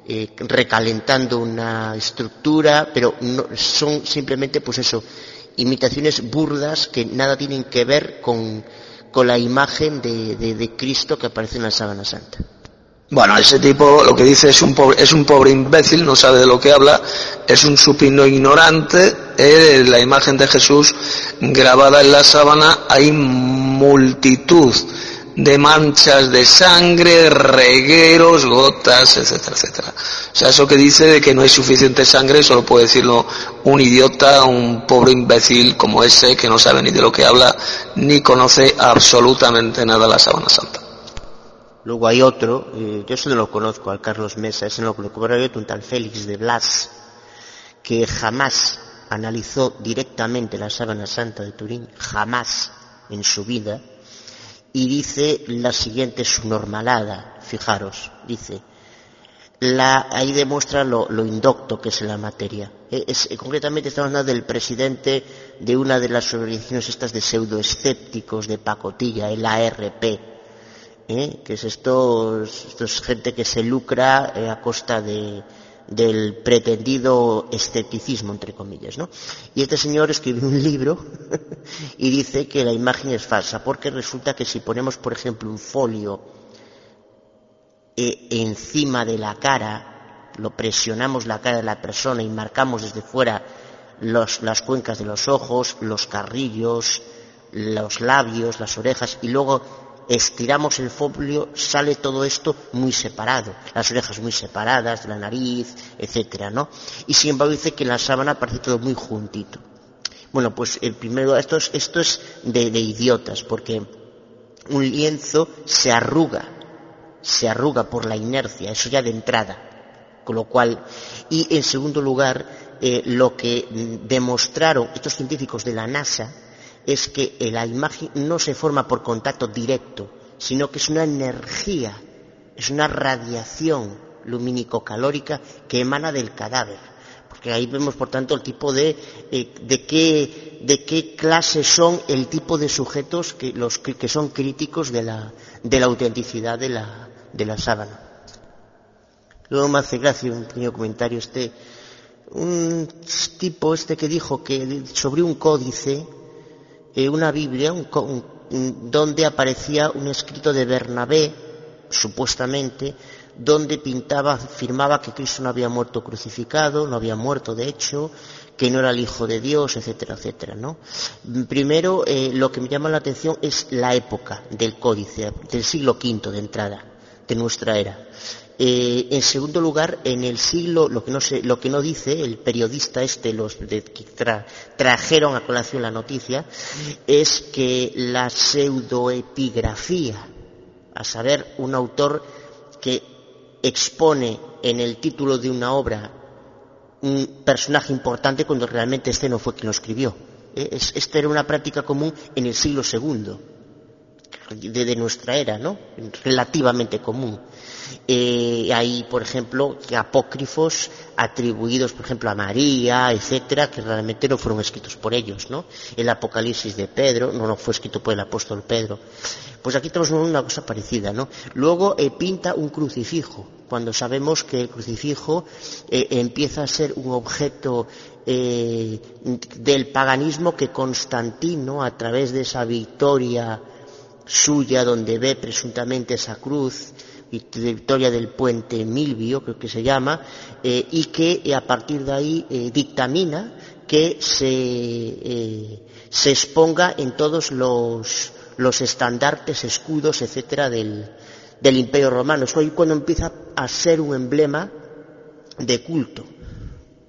eh, recalentando una estructura, pero son simplemente pues eso, imitaciones burdas que nada tienen que ver con, con la imagen de, Cristo que aparece en la sábana santa.
Bueno, ese tipo lo que dice es un pobre, es un pobre imbécil, no sabe de lo que habla, es un supino ignorante. Eh, la imagen de Jesús grabada en la sábana hay multitud de manchas de sangre, regueros, gotas, etcétera, etcétera. O sea, eso que dice de que no hay suficiente sangre, solo puede decirlo un idiota, un pobre imbécil como ese que no sabe ni de lo que habla, ni conoce absolutamente nada la sábana santa.
Luego hay otro, eh, yo no lo conozco, al Carlos Mesa, ese no lo conozco, un tal Félix de Blas, que jamás analizó directamente la sábana santa de Turín, jamás en su vida, y dice la siguiente subnormalada, fijaros, dice, la, ahí demuestra lo, indocto que es la materia. Eh, es, eh, concretamente estamos hablando del presidente de una de las organizaciones estas de pseudoescépticos de pacotilla, el ARP, ¿eh? que es esto, es gente que se lucra eh, a costa de, del pretendido escepticismo, entre comillas, ¿no? Y este señor escribió un libro <laughs> y dice que la imagen es falsa, porque resulta que si ponemos, por ejemplo, un folio eh, encima de la cara, lo presionamos la cara de la persona y marcamos desde fuera las cuencas de los ojos, los carrillos, los labios, las orejas, y luego estiramos el folio, sale todo esto muy separado, las orejas muy separadas, la nariz, etcétera, ¿no? Y sin embargo dice que en la sábana parece todo muy juntito. Bueno, pues el primero, esto es, esto es de, idiotas, porque un lienzo se arruga, se arruga por la inercia, eso ya de entrada. Con lo cual, y en segundo lugar, eh, lo que demostraron estos científicos de la NASA es que la imagen no se forma por contacto directo, sino que es una energía, es una radiación lumínico-calórica que emana del cadáver. Porque ahí vemos, por tanto, el tipo de, eh, de, qué, de qué clase son el tipo de sujetos que, los, que, son críticos de la, de la autenticidad de la, de la sábana. Luego me hace gracia un pequeño comentario este, un tipo este que dijo que sobre un códice una Biblia donde aparecía un escrito de Bernabé, supuestamente, donde pintaba, afirmaba que Cristo no había muerto crucificado, no había muerto de hecho, que no era el Hijo de Dios, etcétera, etcétera, ¿no? Primero, eh, lo que me llama la atención es la época del códice, del siglo V de entrada, de nuestra era. Eh, en segundo lugar, en el siglo, lo que no, dice el periodista este, los que trajeron a colación la noticia, es que la pseudoepigrafía, a saber, un autor que expone en el título de una obra un personaje importante cuando realmente este no fue quien lo escribió. Eh, esta era una práctica común en el siglo segundo de, nuestra era, ¿no? Relativamente común. Eh, hay, por ejemplo, apócrifos atribuidos, por ejemplo, a María, etcétera, que realmente no fueron escritos por ellos, ¿no? El Apocalipsis de Pedro no, no fue escrito por el apóstol Pedro. Pues aquí tenemos una cosa parecida, ¿no? Luego eh, pinta un crucifijo, cuando sabemos que el crucifijo eh, empieza a ser un objeto del paganismo que Constantino, a través de esa victoria suya donde ve presuntamente esa cruz, victoria del puente Milvio, creo que se llama, eh, y que eh, a partir de ahí eh, dictamina que se, se, exponga en todos los, los estandartes, escudos, etcétera, del, del Imperio Romano. Es ahí cuando empieza a ser un emblema de culto.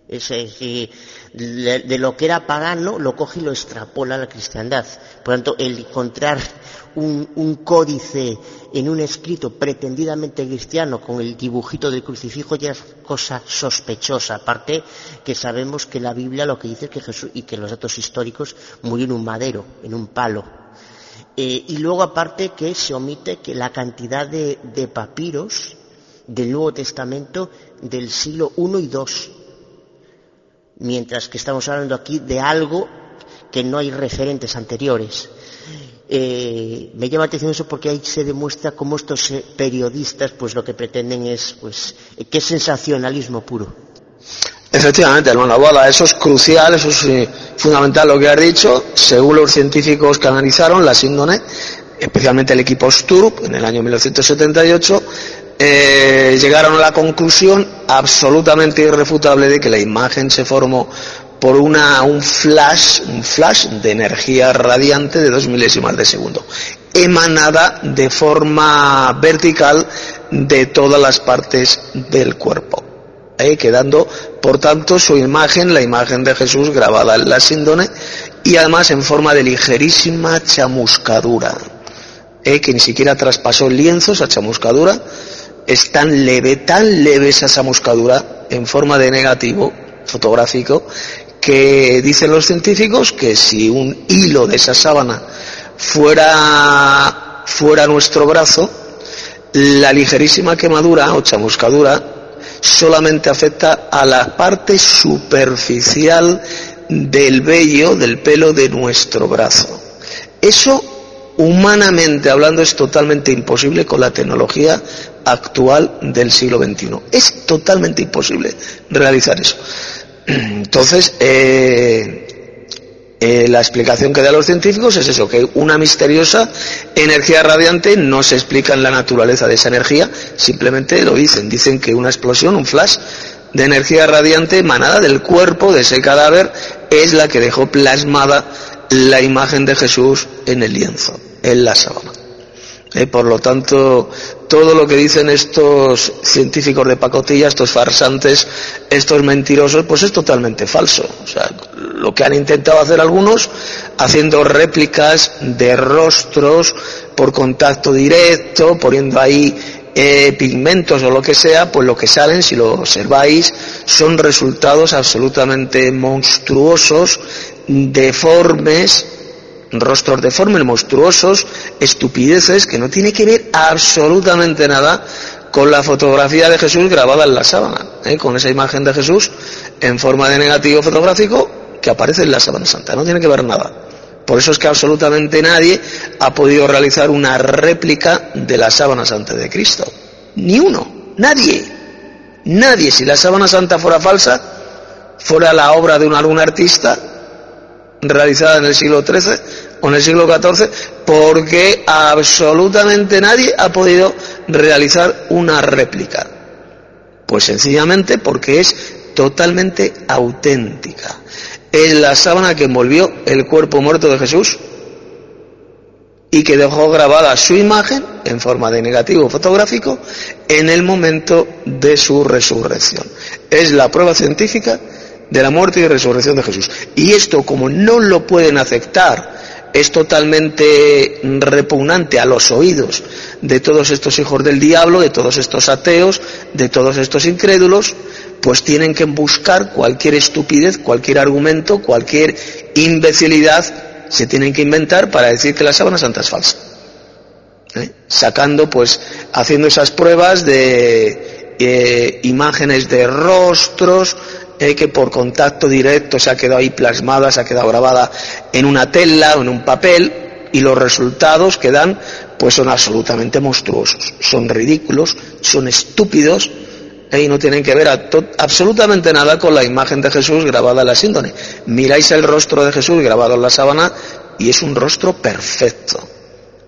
Es, de, lo que era pagano lo coge y lo extrapola a la cristiandad. Por lo tanto, el encontrar un, códice en un escrito pretendidamente cristiano con el dibujito del crucifijo ya es cosa sospechosa. Aparte que sabemos que la Biblia lo que dice es que Jesús y que los datos históricos murió en un madero, en un palo. Eh, y luego aparte que se omite que la cantidad de, de papiros del Nuevo Testamento del siglo I y II mientras que estamos hablando aquí de algo que no hay referentes anteriores. Eh, me llama la atención eso porque ahí se demuestra cómo estos eh, periodistas pues lo que pretenden es pues que es sensacionalismo puro.
Efectivamente, hermano Boda, eso es crucial, eso es eh, fundamental lo que has dicho. Según los científicos que analizaron la síndrome, especialmente el equipo Sturp en el año 1978, eh, llegaron a la conclusión absolutamente irrefutable de que la imagen se formó por un flash, un flash de energía radiante de dos milésimas de segundo, emanada de forma vertical de todas las partes del cuerpo, ¿eh? quedando, por tanto, su imagen, la imagen de Jesús grabada en la síndone y además en forma de ligerísima chamuscadura. Eh, que ni siquiera traspasó el lienzo, esa chamuscadura, es tan leve, tan leve esa chamuscadura en forma de negativo fotográfico que dicen los científicos que si un hilo de esa sábana fuera, fuera nuestro brazo, la ligerísima quemadura o chamuscadura solamente afecta a la parte superficial del vello del pelo de nuestro brazo. Eso, humanamente hablando, es totalmente imposible con la tecnología actual del siglo XXI. Es totalmente imposible realizar eso. Entonces, eh, eh, la explicación que dan los científicos es eso, que una misteriosa energía radiante no se explica en la naturaleza de esa energía, simplemente lo dicen, dicen que una explosión, un flash de energía radiante emanada del cuerpo de ese cadáver es la que dejó plasmada la imagen de Jesús en el lienzo, en la sábana. Eh, por lo tanto, todo lo que dicen estos científicos de pacotilla, estos farsantes, estos mentirosos, pues es totalmente falso. O sea, lo que han intentado hacer algunos, haciendo réplicas de rostros por contacto directo, poniendo ahí eh, pigmentos o lo que sea, pues lo que salen, si lo observáis, son resultados absolutamente monstruosos, deformes, rostros deformes, monstruosos, estupideces, que no tiene que ver absolutamente nada con la fotografía de Jesús grabada en la sábana, ¿eh? con esa imagen de Jesús en forma de negativo fotográfico que aparece en la sábana santa, no tiene que ver nada. Por eso es que absolutamente nadie ha podido realizar una réplica de la sábana santa de Cristo. Ni uno, nadie, nadie. Si la sábana santa fuera falsa, fuera la obra de un algún artista, realizada en el siglo XIII o en el siglo XIV, porque absolutamente nadie ha podido realizar una réplica. Pues sencillamente porque es totalmente auténtica. Es la sábana que envolvió el cuerpo muerto de Jesús y que dejó grabada su imagen en forma de negativo fotográfico en el momento de su resurrección. Es la prueba científica de la muerte y resurrección de Jesús. Y esto, como no lo pueden aceptar, es totalmente repugnante a los oídos de todos estos hijos del diablo, de todos estos ateos, de todos estos incrédulos, pues tienen que buscar cualquier estupidez, cualquier argumento, cualquier imbecilidad, se tienen que inventar para decir que la sábana santa es falsa. ¿Eh? Sacando, pues, haciendo esas pruebas de eh, imágenes de rostros, que por contacto directo se ha quedado ahí plasmada, se ha quedado grabada en una tela o en un papel y los resultados que dan pues son absolutamente monstruosos, son ridículos, son estúpidos ¿eh? y no tienen que ver absolutamente nada con la imagen de Jesús grabada en la síndone. Miráis el rostro de Jesús grabado en la sábana y es un rostro perfecto,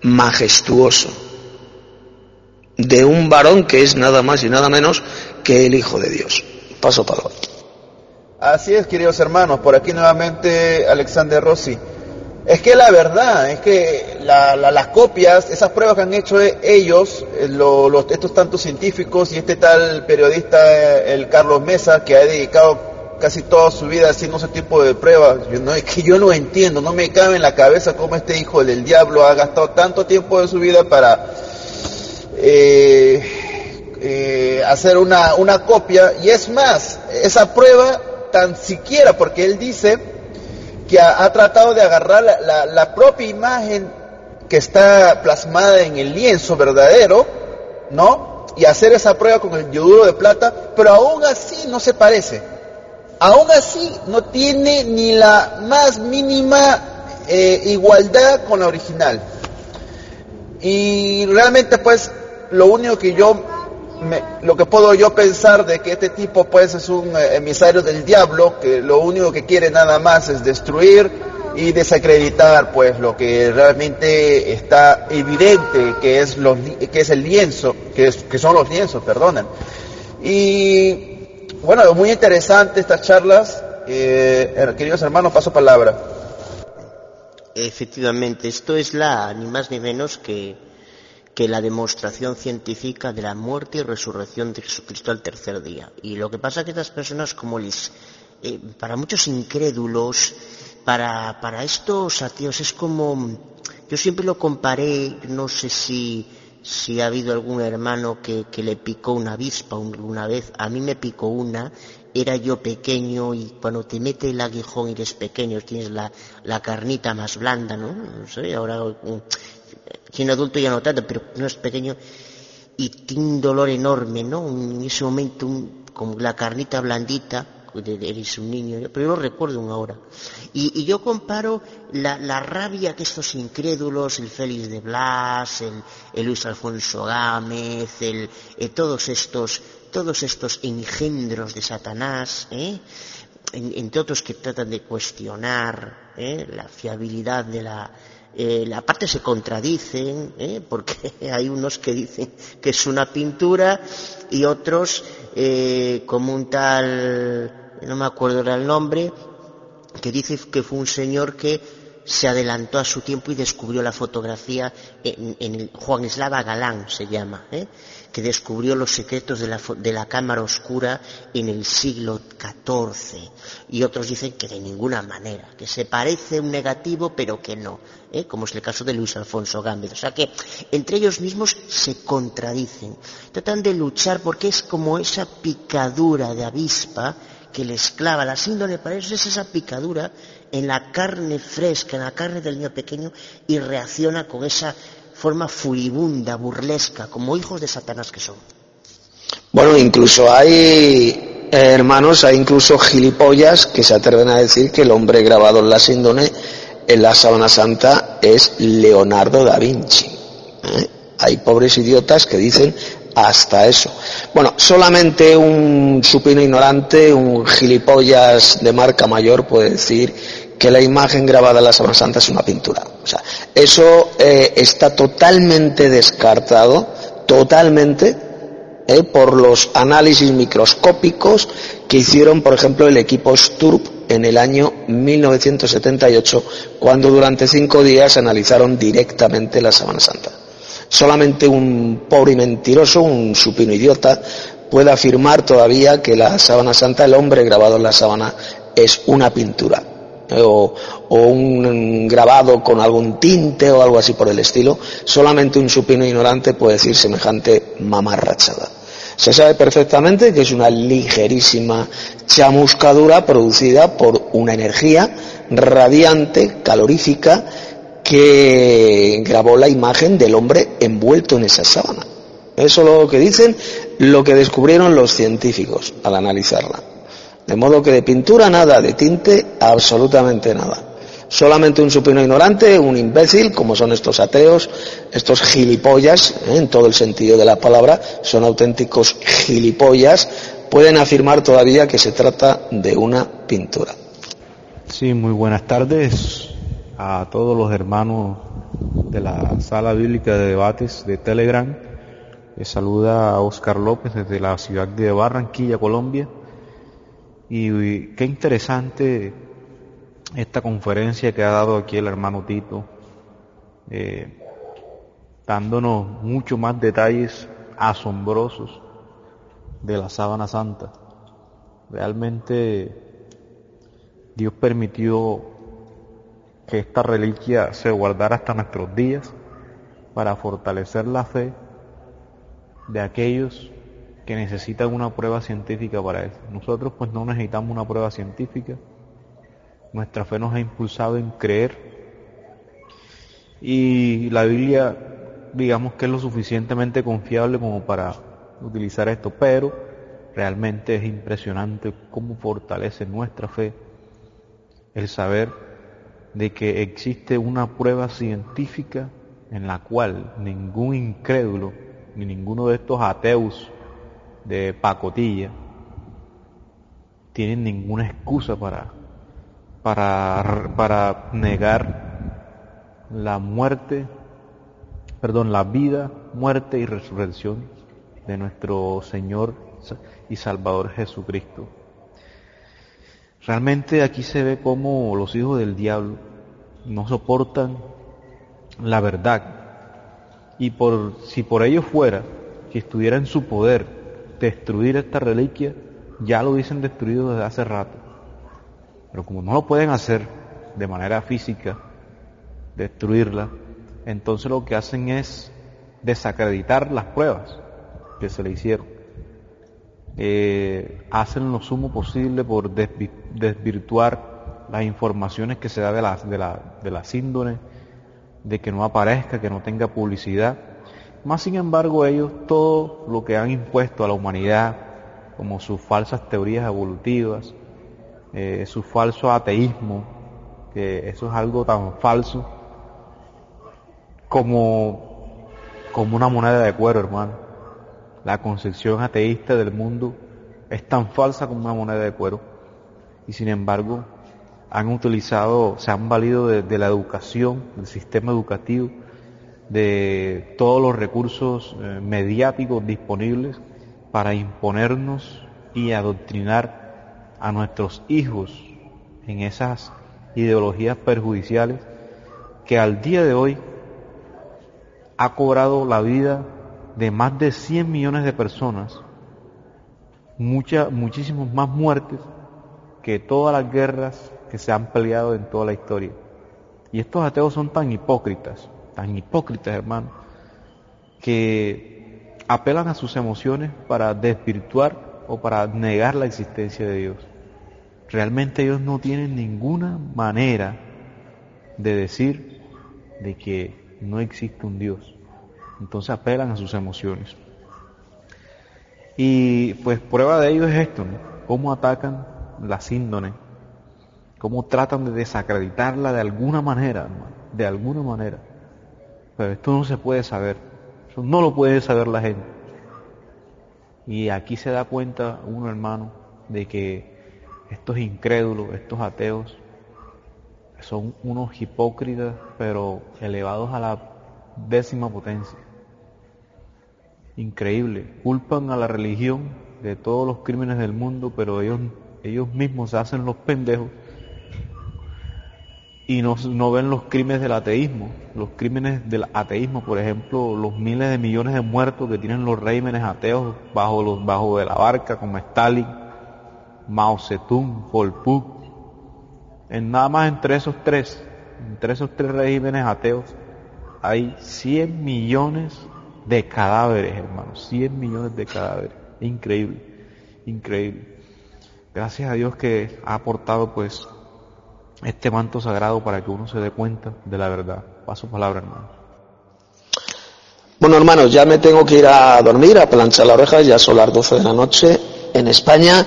majestuoso, de un varón que es nada más y nada menos que el Hijo de Dios. Paso palabra.
Así es, queridos hermanos, por aquí nuevamente Alexander Rossi. Es que la verdad, es que las copias, esas pruebas que han hecho ellos, eh, estos tantos científicos y este tal periodista, eh, el Carlos Mesa, que ha dedicado casi toda su vida haciendo ese tipo de pruebas, no, es que yo no entiendo, no me cabe en la cabeza cómo este hijo del diablo ha gastado tanto tiempo de su vida para eh, hacer una, una copia. Y es más, esa prueba tan siquiera, porque él dice que ha, tratado de agarrar la, propia imagen que está plasmada en el lienzo verdadero, ¿no? Y hacer esa prueba con el yoduro de plata, pero aún así no se parece. Aún así no tiene ni la más mínima eh, igualdad con la original. Y realmente pues lo único que yo lo que puedo yo pensar de que este tipo pues es un eh, emisario del diablo que lo único que quiere nada más es destruir y desacreditar pues lo que realmente está evidente que es los que es el lienzo que, es, que son los lienzos perdonen. Y bueno muy interesante estas charlas. Eh, queridos hermanos paso palabra.
Efectivamente esto es la ni más ni menos que que la demostración científica de la muerte y resurrección de Jesucristo al tercer día. Y lo que pasa es que estas personas, como les, eh, para muchos incrédulos, para, para estos ateos es como Yo siempre lo comparé, no sé si, si ha habido algún hermano que, que le picó una avispa una vez. A mí me picó una, era yo pequeño y cuando te mete el aguijón y eres pequeño tienes la, la carnita más blanda, ¿no? No sé, ahora siendo adulto ya no tanto, pero no es pequeño y tiene un dolor enorme, ¿no? En ese momento con la carnita blandita eres un niño, pero yo lo recuerdo una hora. Y, yo comparo la, rabia que estos incrédulos, el Félix de Blas, el, Luis Alfonso Gámez, el, eh, todos estos, todos estos engendros de Satanás, ¿eh? entre otros que tratan de cuestionar ¿eh? la fiabilidad de la, eh, la parte se contradicen, ¿eh? porque <laughs> hay unos que dicen que es una pintura y otros, eh, como un tal, no me acuerdo el nombre, que dice que fue un señor que se adelantó a su tiempo y descubrió la fotografía en, el Juan Eslava Galán se llama, ¿eh? que descubrió los secretos de la, de la, cámara oscura en el siglo XIV. Y otros dicen que de ninguna manera, que se parece un negativo pero que no, ¿eh? como es el caso de Luis Alfonso Gámez. O sea que entre ellos mismos se contradicen, tratan de luchar porque es como esa picadura de avispa que les clava. La síndrome para ellos es esa picadura en la carne fresca, en la carne del niño pequeño y reacciona con esa forma furibunda, burlesca, como hijos de Satanás que son.
Bueno, incluso hay hermanos, hay incluso gilipollas que se atreven a decir que el hombre grabado en la síndone, en la sábana santa, es Leonardo da Vinci. ¿eh? Hay pobres idiotas que dicen hasta eso. Bueno, solamente un supino ignorante, un gilipollas de marca mayor puede decir que la imagen grabada en la Sábana Santa es una pintura. O sea, eso eh, está totalmente descartado, totalmente, eh, por los análisis microscópicos que hicieron, por ejemplo, el equipo Sturp en el año 1978, cuando durante cinco días analizaron directamente la Sábana Santa. Solamente un pobre y mentiroso, un supino idiota, puede afirmar todavía que la sábana santa, el hombre grabado en la sábana, es una pintura. Eh, o, un grabado con algún tinte o algo así por el estilo, solamente un supino ignorante puede decir semejante mamarrachada. Se sabe perfectamente que es una ligerísima chamuscadura producida por una energía radiante, calorífica, que grabó la imagen del hombre envuelto en esa sábana. Eso es lo que dicen, lo que descubrieron los científicos al analizarla. De modo que de pintura nada, de tinte absolutamente nada. Solamente un supino ignorante, un imbécil, como son estos ateos, estos gilipollas, ¿eh? en todo el sentido de la palabra, son auténticos gilipollas, pueden afirmar todavía que se trata de una pintura.
Sí, muy buenas tardes a todos los hermanos de la sala bíblica de debates de Telegram. Les saluda a Oscar López desde la ciudad de Barranquilla, Colombia. Y, qué interesante esta conferencia que ha dado aquí el hermano Tito, eh, dándonos mucho más detalles asombrosos de la sábana santa. Realmente Dios permitió que esta reliquia se guardara hasta nuestros días para fortalecer la fe de aquellos que necesitan una prueba científica para eso. Nosotros pues no necesitamos una prueba científica. Nuestra fe nos ha impulsado en creer y la Biblia digamos que es lo suficientemente confiable como para utilizar esto, pero realmente es impresionante cómo fortalece nuestra fe el saber de que existe una prueba científica en la cual ningún incrédulo ni ninguno de estos ateos de pacotilla tienen ninguna excusa para, para, para negar la muerte, perdón, la vida, muerte y resurrección de nuestro Señor y Salvador Jesucristo. Realmente aquí se ve como los hijos del diablo no soportan la verdad. Y por, si por ello fuera, que estuviera en su poder destruir esta reliquia, ya lo hubiesen destruido desde hace rato. Pero como no lo pueden hacer de manera física, destruirla, entonces lo que hacen es desacreditar las pruebas que se le hicieron. Eh, hacen lo sumo posible por desvirtuar las informaciones que se da de la, de la, de la síndrome, de que no aparezca, que no tenga publicidad. Más sin embargo ellos todo lo que han impuesto a la humanidad, como sus falsas teorías evolutivas, eh, su falso ateísmo, que eso es algo tan falso como, como una moneda de cuero, hermano. La concepción ateísta del mundo es tan falsa como una moneda de cuero. Y sin embargo, han utilizado, se han valido de, la educación, del sistema educativo, de todos los recursos eh, mediáticos disponibles para imponernos y adoctrinar a nuestros hijos en esas ideologías perjudiciales que al día de hoy ha cobrado la vida de más de 100 millones de personas, muchas, muchísimas más muertes que todas las guerras que se han peleado en toda la historia. Y estos ateos son tan hipócritas, tan hipócritas hermano, que apelan a sus emociones para desvirtuar o para negar la existencia de Dios. Realmente ellos no tienen ninguna manera de decir de que no existe un Dios. Entonces apelan a sus emociones. Y pues prueba de ello es esto, ¿no? Cómo atacan la síndone, cómo tratan de desacreditarla de alguna manera, de alguna manera. Pero esto no se puede saber, eso no lo puede saber la gente. Y aquí se da cuenta uno hermano de que estos incrédulos, estos ateos, son unos hipócritas, pero elevados a la décima potencia. Increíble. Culpan a la religión de todos los crímenes del mundo, pero ellos, ellos mismos se hacen los pendejos y no, no, ven los crímenes del ateísmo. Los crímenes del ateísmo, por ejemplo, los miles de millones de muertos que tienen los regímenes ateos bajo, los, bajo de la barca, como Stalin, Mao Zedong, Pol Pot, en nada más entre esos tres, entre esos tres regímenes ateos, hay 100 millones de cadáveres, hermanos, 100 millones de cadáveres. Increíble, increíble. Gracias a Dios que ha aportado pues este manto sagrado para que uno se dé cuenta de la verdad. Paso palabra, hermano.
Bueno, hermanos, ya me tengo que ir a dormir, a planchar la oreja, ya son las 12 de la noche en España.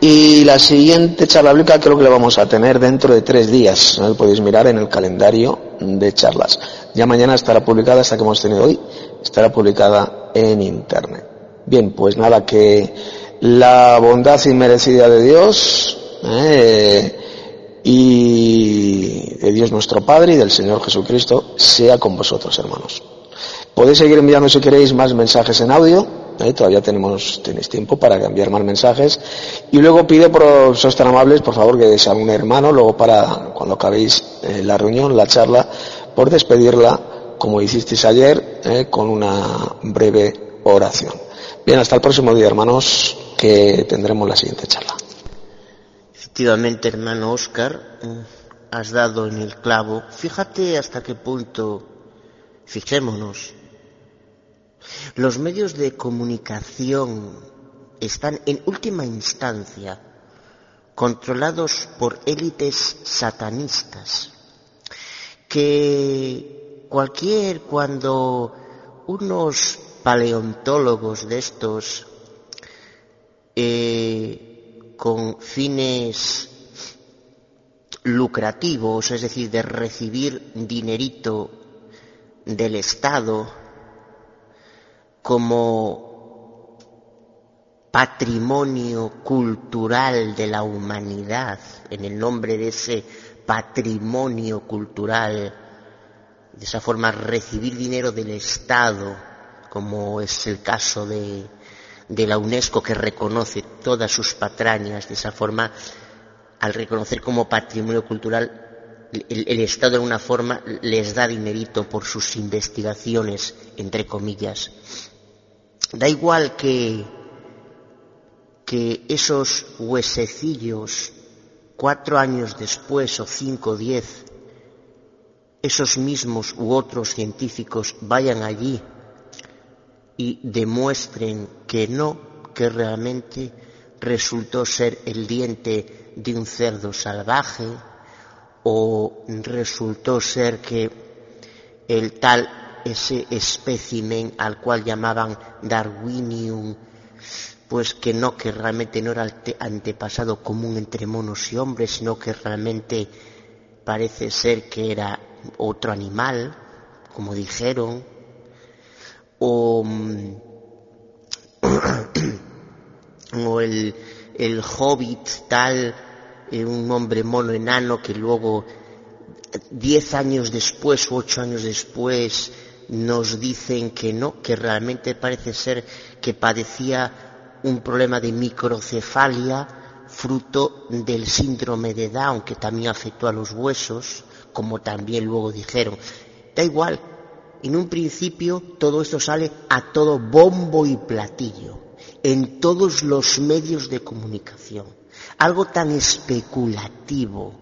Y la siguiente charla bíblica creo que la vamos a tener dentro de tres días. ¿no? Podéis mirar en el calendario de charlas. Ya mañana estará publicada, esta que hemos tenido hoy, estará publicada en internet. Bien, pues nada, que la bondad inmerecida de Dios eh, y de Dios nuestro Padre y del Señor Jesucristo sea con vosotros, hermanos. Podéis seguir enviando si queréis más mensajes en audio ¿eh? todavía tenemos, tenéis tiempo para cambiar más mensajes. Y luego pido, por, sois tan amables, por favor, que deis a un hermano, luego para, cuando acabéis eh, la reunión, la charla, por despedirla, como hicisteis ayer, ¿eh? con una breve oración. Bien, hasta el próximo día, hermanos, que tendremos la siguiente charla.
Efectivamente, hermano Oscar, has dado en el clavo. Fíjate hasta qué punto, fijémonos, los medios de comunicación están en última instancia controlados por élites satanistas que cualquier cuando unos paleontólogos de estos eh, con fines lucrativos, es decir, de recibir dinerito del Estado, como patrimonio cultural de la humanidad, en el nombre de ese patrimonio cultural, de esa forma recibir dinero del Estado, como es el caso de, la UNESCO que reconoce todas sus patrañas, de esa forma, al reconocer como patrimonio cultural, el, Estado de una forma les da dinerito por sus investigaciones, entre comillas. Da igual que, que esos huesecillos, cuatro años después o cinco o diez, esos mismos u otros científicos vayan allí y demuestren que no, que realmente resultó ser el diente de un cerdo salvaje o resultó ser que el tal ese espécimen al cual llamaban Darwinium pues que no que realmente no era antepasado común entre monos y hombres sino que realmente parece ser que era otro animal como dijeron o mm, <clears throat> o el, el hobbit tal, eh, un hombre mono enano que luego, diez años después o ocho años después, nos dicen que no, que realmente parece ser que padecía un problema de microcefalia fruto del síndrome de Down, que también afectó a los huesos, como también luego dijeron. Da igual, en un principio todo esto sale a todo bombo y platillo en todos los medios de comunicación. Algo tan especulativo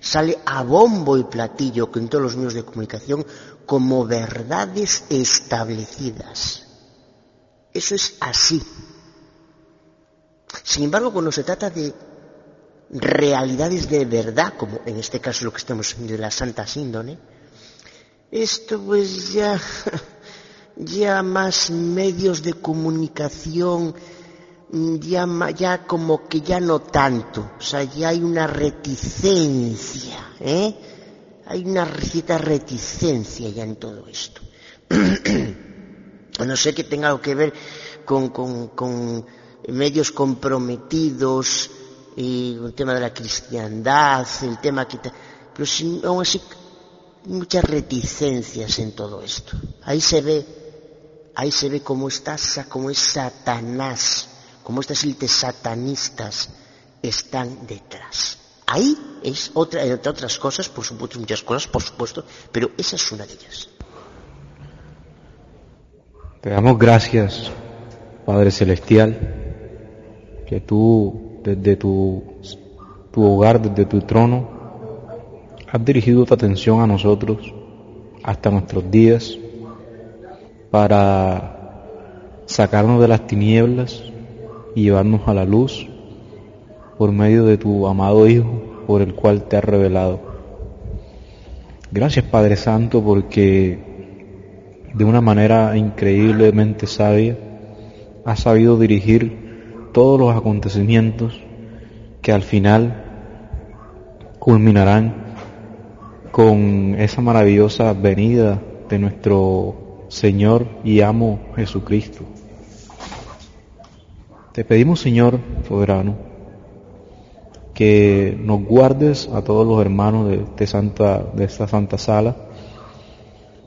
sale a bombo y platillo en todos los medios de comunicación como verdades establecidas. Eso es así. Sin embargo, cuando se trata de realidades de verdad, como en este caso lo que estamos viendo de la Santa Síndone, esto pues ya <laughs> ya más medios de comunicación, ya, ya como que ya no tanto, o sea, ya hay una reticencia, ¿eh? Hay una cierta reticencia ya en todo esto. <clears throat> no sé que tenga algo que ver con, con, medios comprometidos, y el tema de la cristiandad, el tema que... Pero aún así, muchas reticencias en todo esto. Ahí se ve ahí se ve cómo está, cómo es Satanás, cómo estas élites satanistas están detrás. Ahí es otra, entre otras cosas, por supuesto, muchas cosas, por supuesto, pero esa es una de ellas.
Te damos gracias, Padre Celestial, que tú desde tu, tu hogar, desde tu trono, has dirigido tu atención a nosotros hasta nuestros días para sacarnos de las tinieblas y llevarnos a la luz por medio de tu amado Hijo por el cual te has revelado. Gracias Padre Santo porque de una manera increíblemente sabia has sabido dirigir todos los acontecimientos que al final culminarán con esa maravillosa venida de nuestro Señor y amo Jesucristo. Te pedimos, Señor soberano, que nos guardes a todos los hermanos de, santa, de esta santa sala,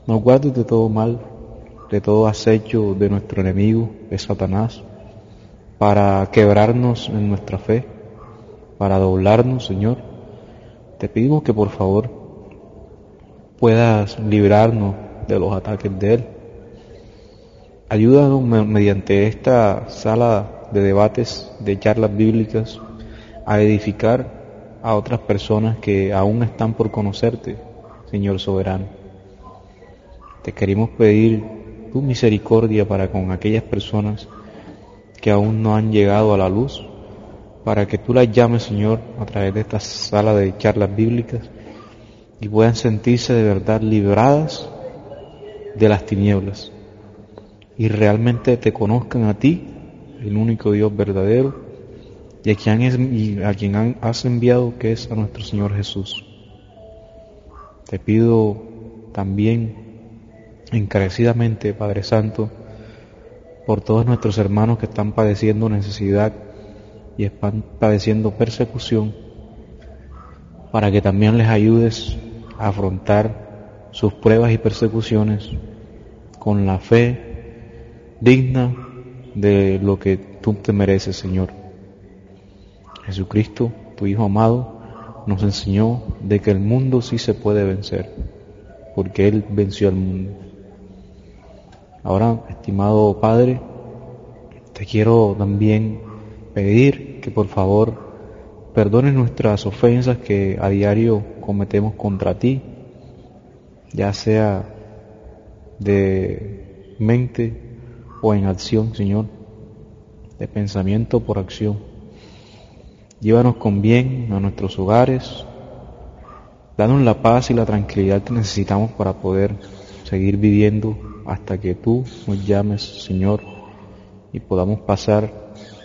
nos guardes de todo mal, de todo acecho de nuestro enemigo, de Satanás, para quebrarnos en nuestra fe, para doblarnos, Señor. Te pedimos que por favor puedas librarnos de los ataques de Él. Ayúdanos mediante esta sala de debates, de charlas bíblicas, a edificar a otras personas que aún están por conocerte, Señor soberano. Te queremos pedir tu misericordia para con aquellas personas que aún no han llegado a la luz, para que tú las llames, Señor, a través de esta sala de charlas bíblicas y puedan sentirse de verdad libradas de las tinieblas y realmente te conozcan a ti, el único Dios verdadero, y a quien, es, a quien has enviado que es a nuestro Señor Jesús. Te pido también encarecidamente, Padre Santo, por todos nuestros hermanos que están padeciendo necesidad y están padeciendo persecución, para que también les ayudes afrontar sus pruebas y persecuciones con la fe digna de lo que tú te mereces, Señor. Jesucristo, tu Hijo amado, nos enseñó de que el mundo sí se puede vencer, porque Él venció al mundo. Ahora, estimado Padre, te quiero también pedir que por favor perdones nuestras ofensas que a diario cometemos contra ti ya sea de mente o en acción, Señor, de pensamiento por acción. Llévanos con bien a nuestros hogares, danos la paz y la tranquilidad que necesitamos para poder seguir viviendo hasta que tú nos llames, Señor, y podamos pasar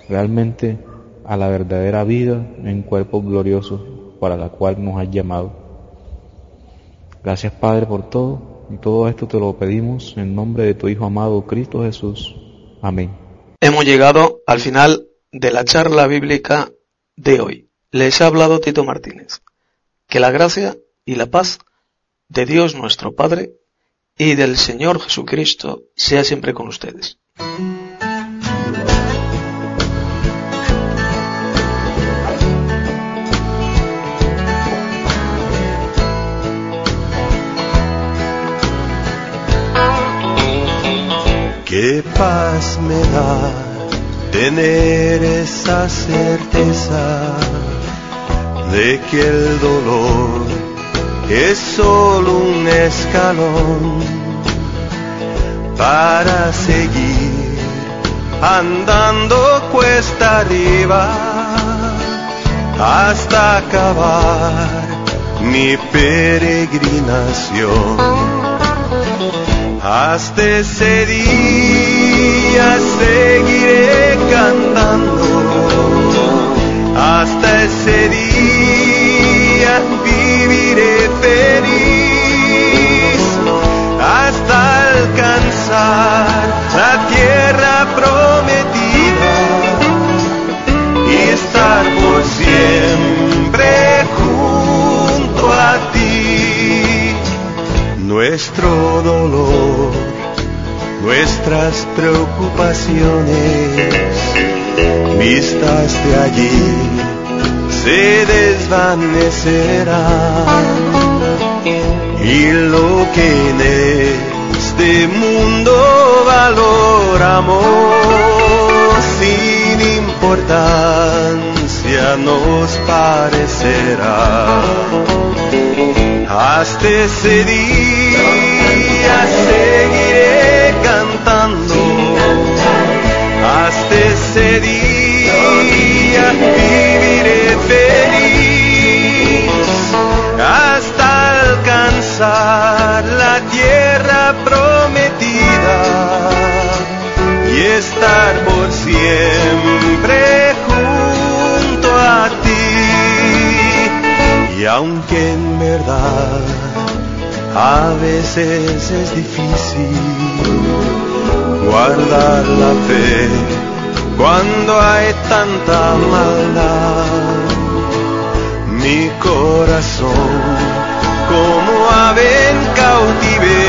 realmente a la verdadera vida en cuerpo glorioso para la cual nos has llamado. Gracias Padre por todo y todo esto te lo pedimos en nombre de tu Hijo amado Cristo Jesús. Amén.
Hemos llegado al final de la charla bíblica de hoy. Les ha hablado Tito Martínez. Que la gracia y la paz de Dios nuestro Padre y del Señor Jesucristo sea siempre con ustedes.
Qué paz me da tener esa certeza de que el dolor es solo un escalón para seguir andando cuesta arriba hasta acabar mi peregrinación. Hasta ese día seguiré cantando. Desvanecerán. Y lo que en este mundo valoramos sin importancia nos parecerá hasta ese día aunque en verdad a veces es difícil guardar la fe cuando hay tanta maldad, mi corazón como ave en cautiverio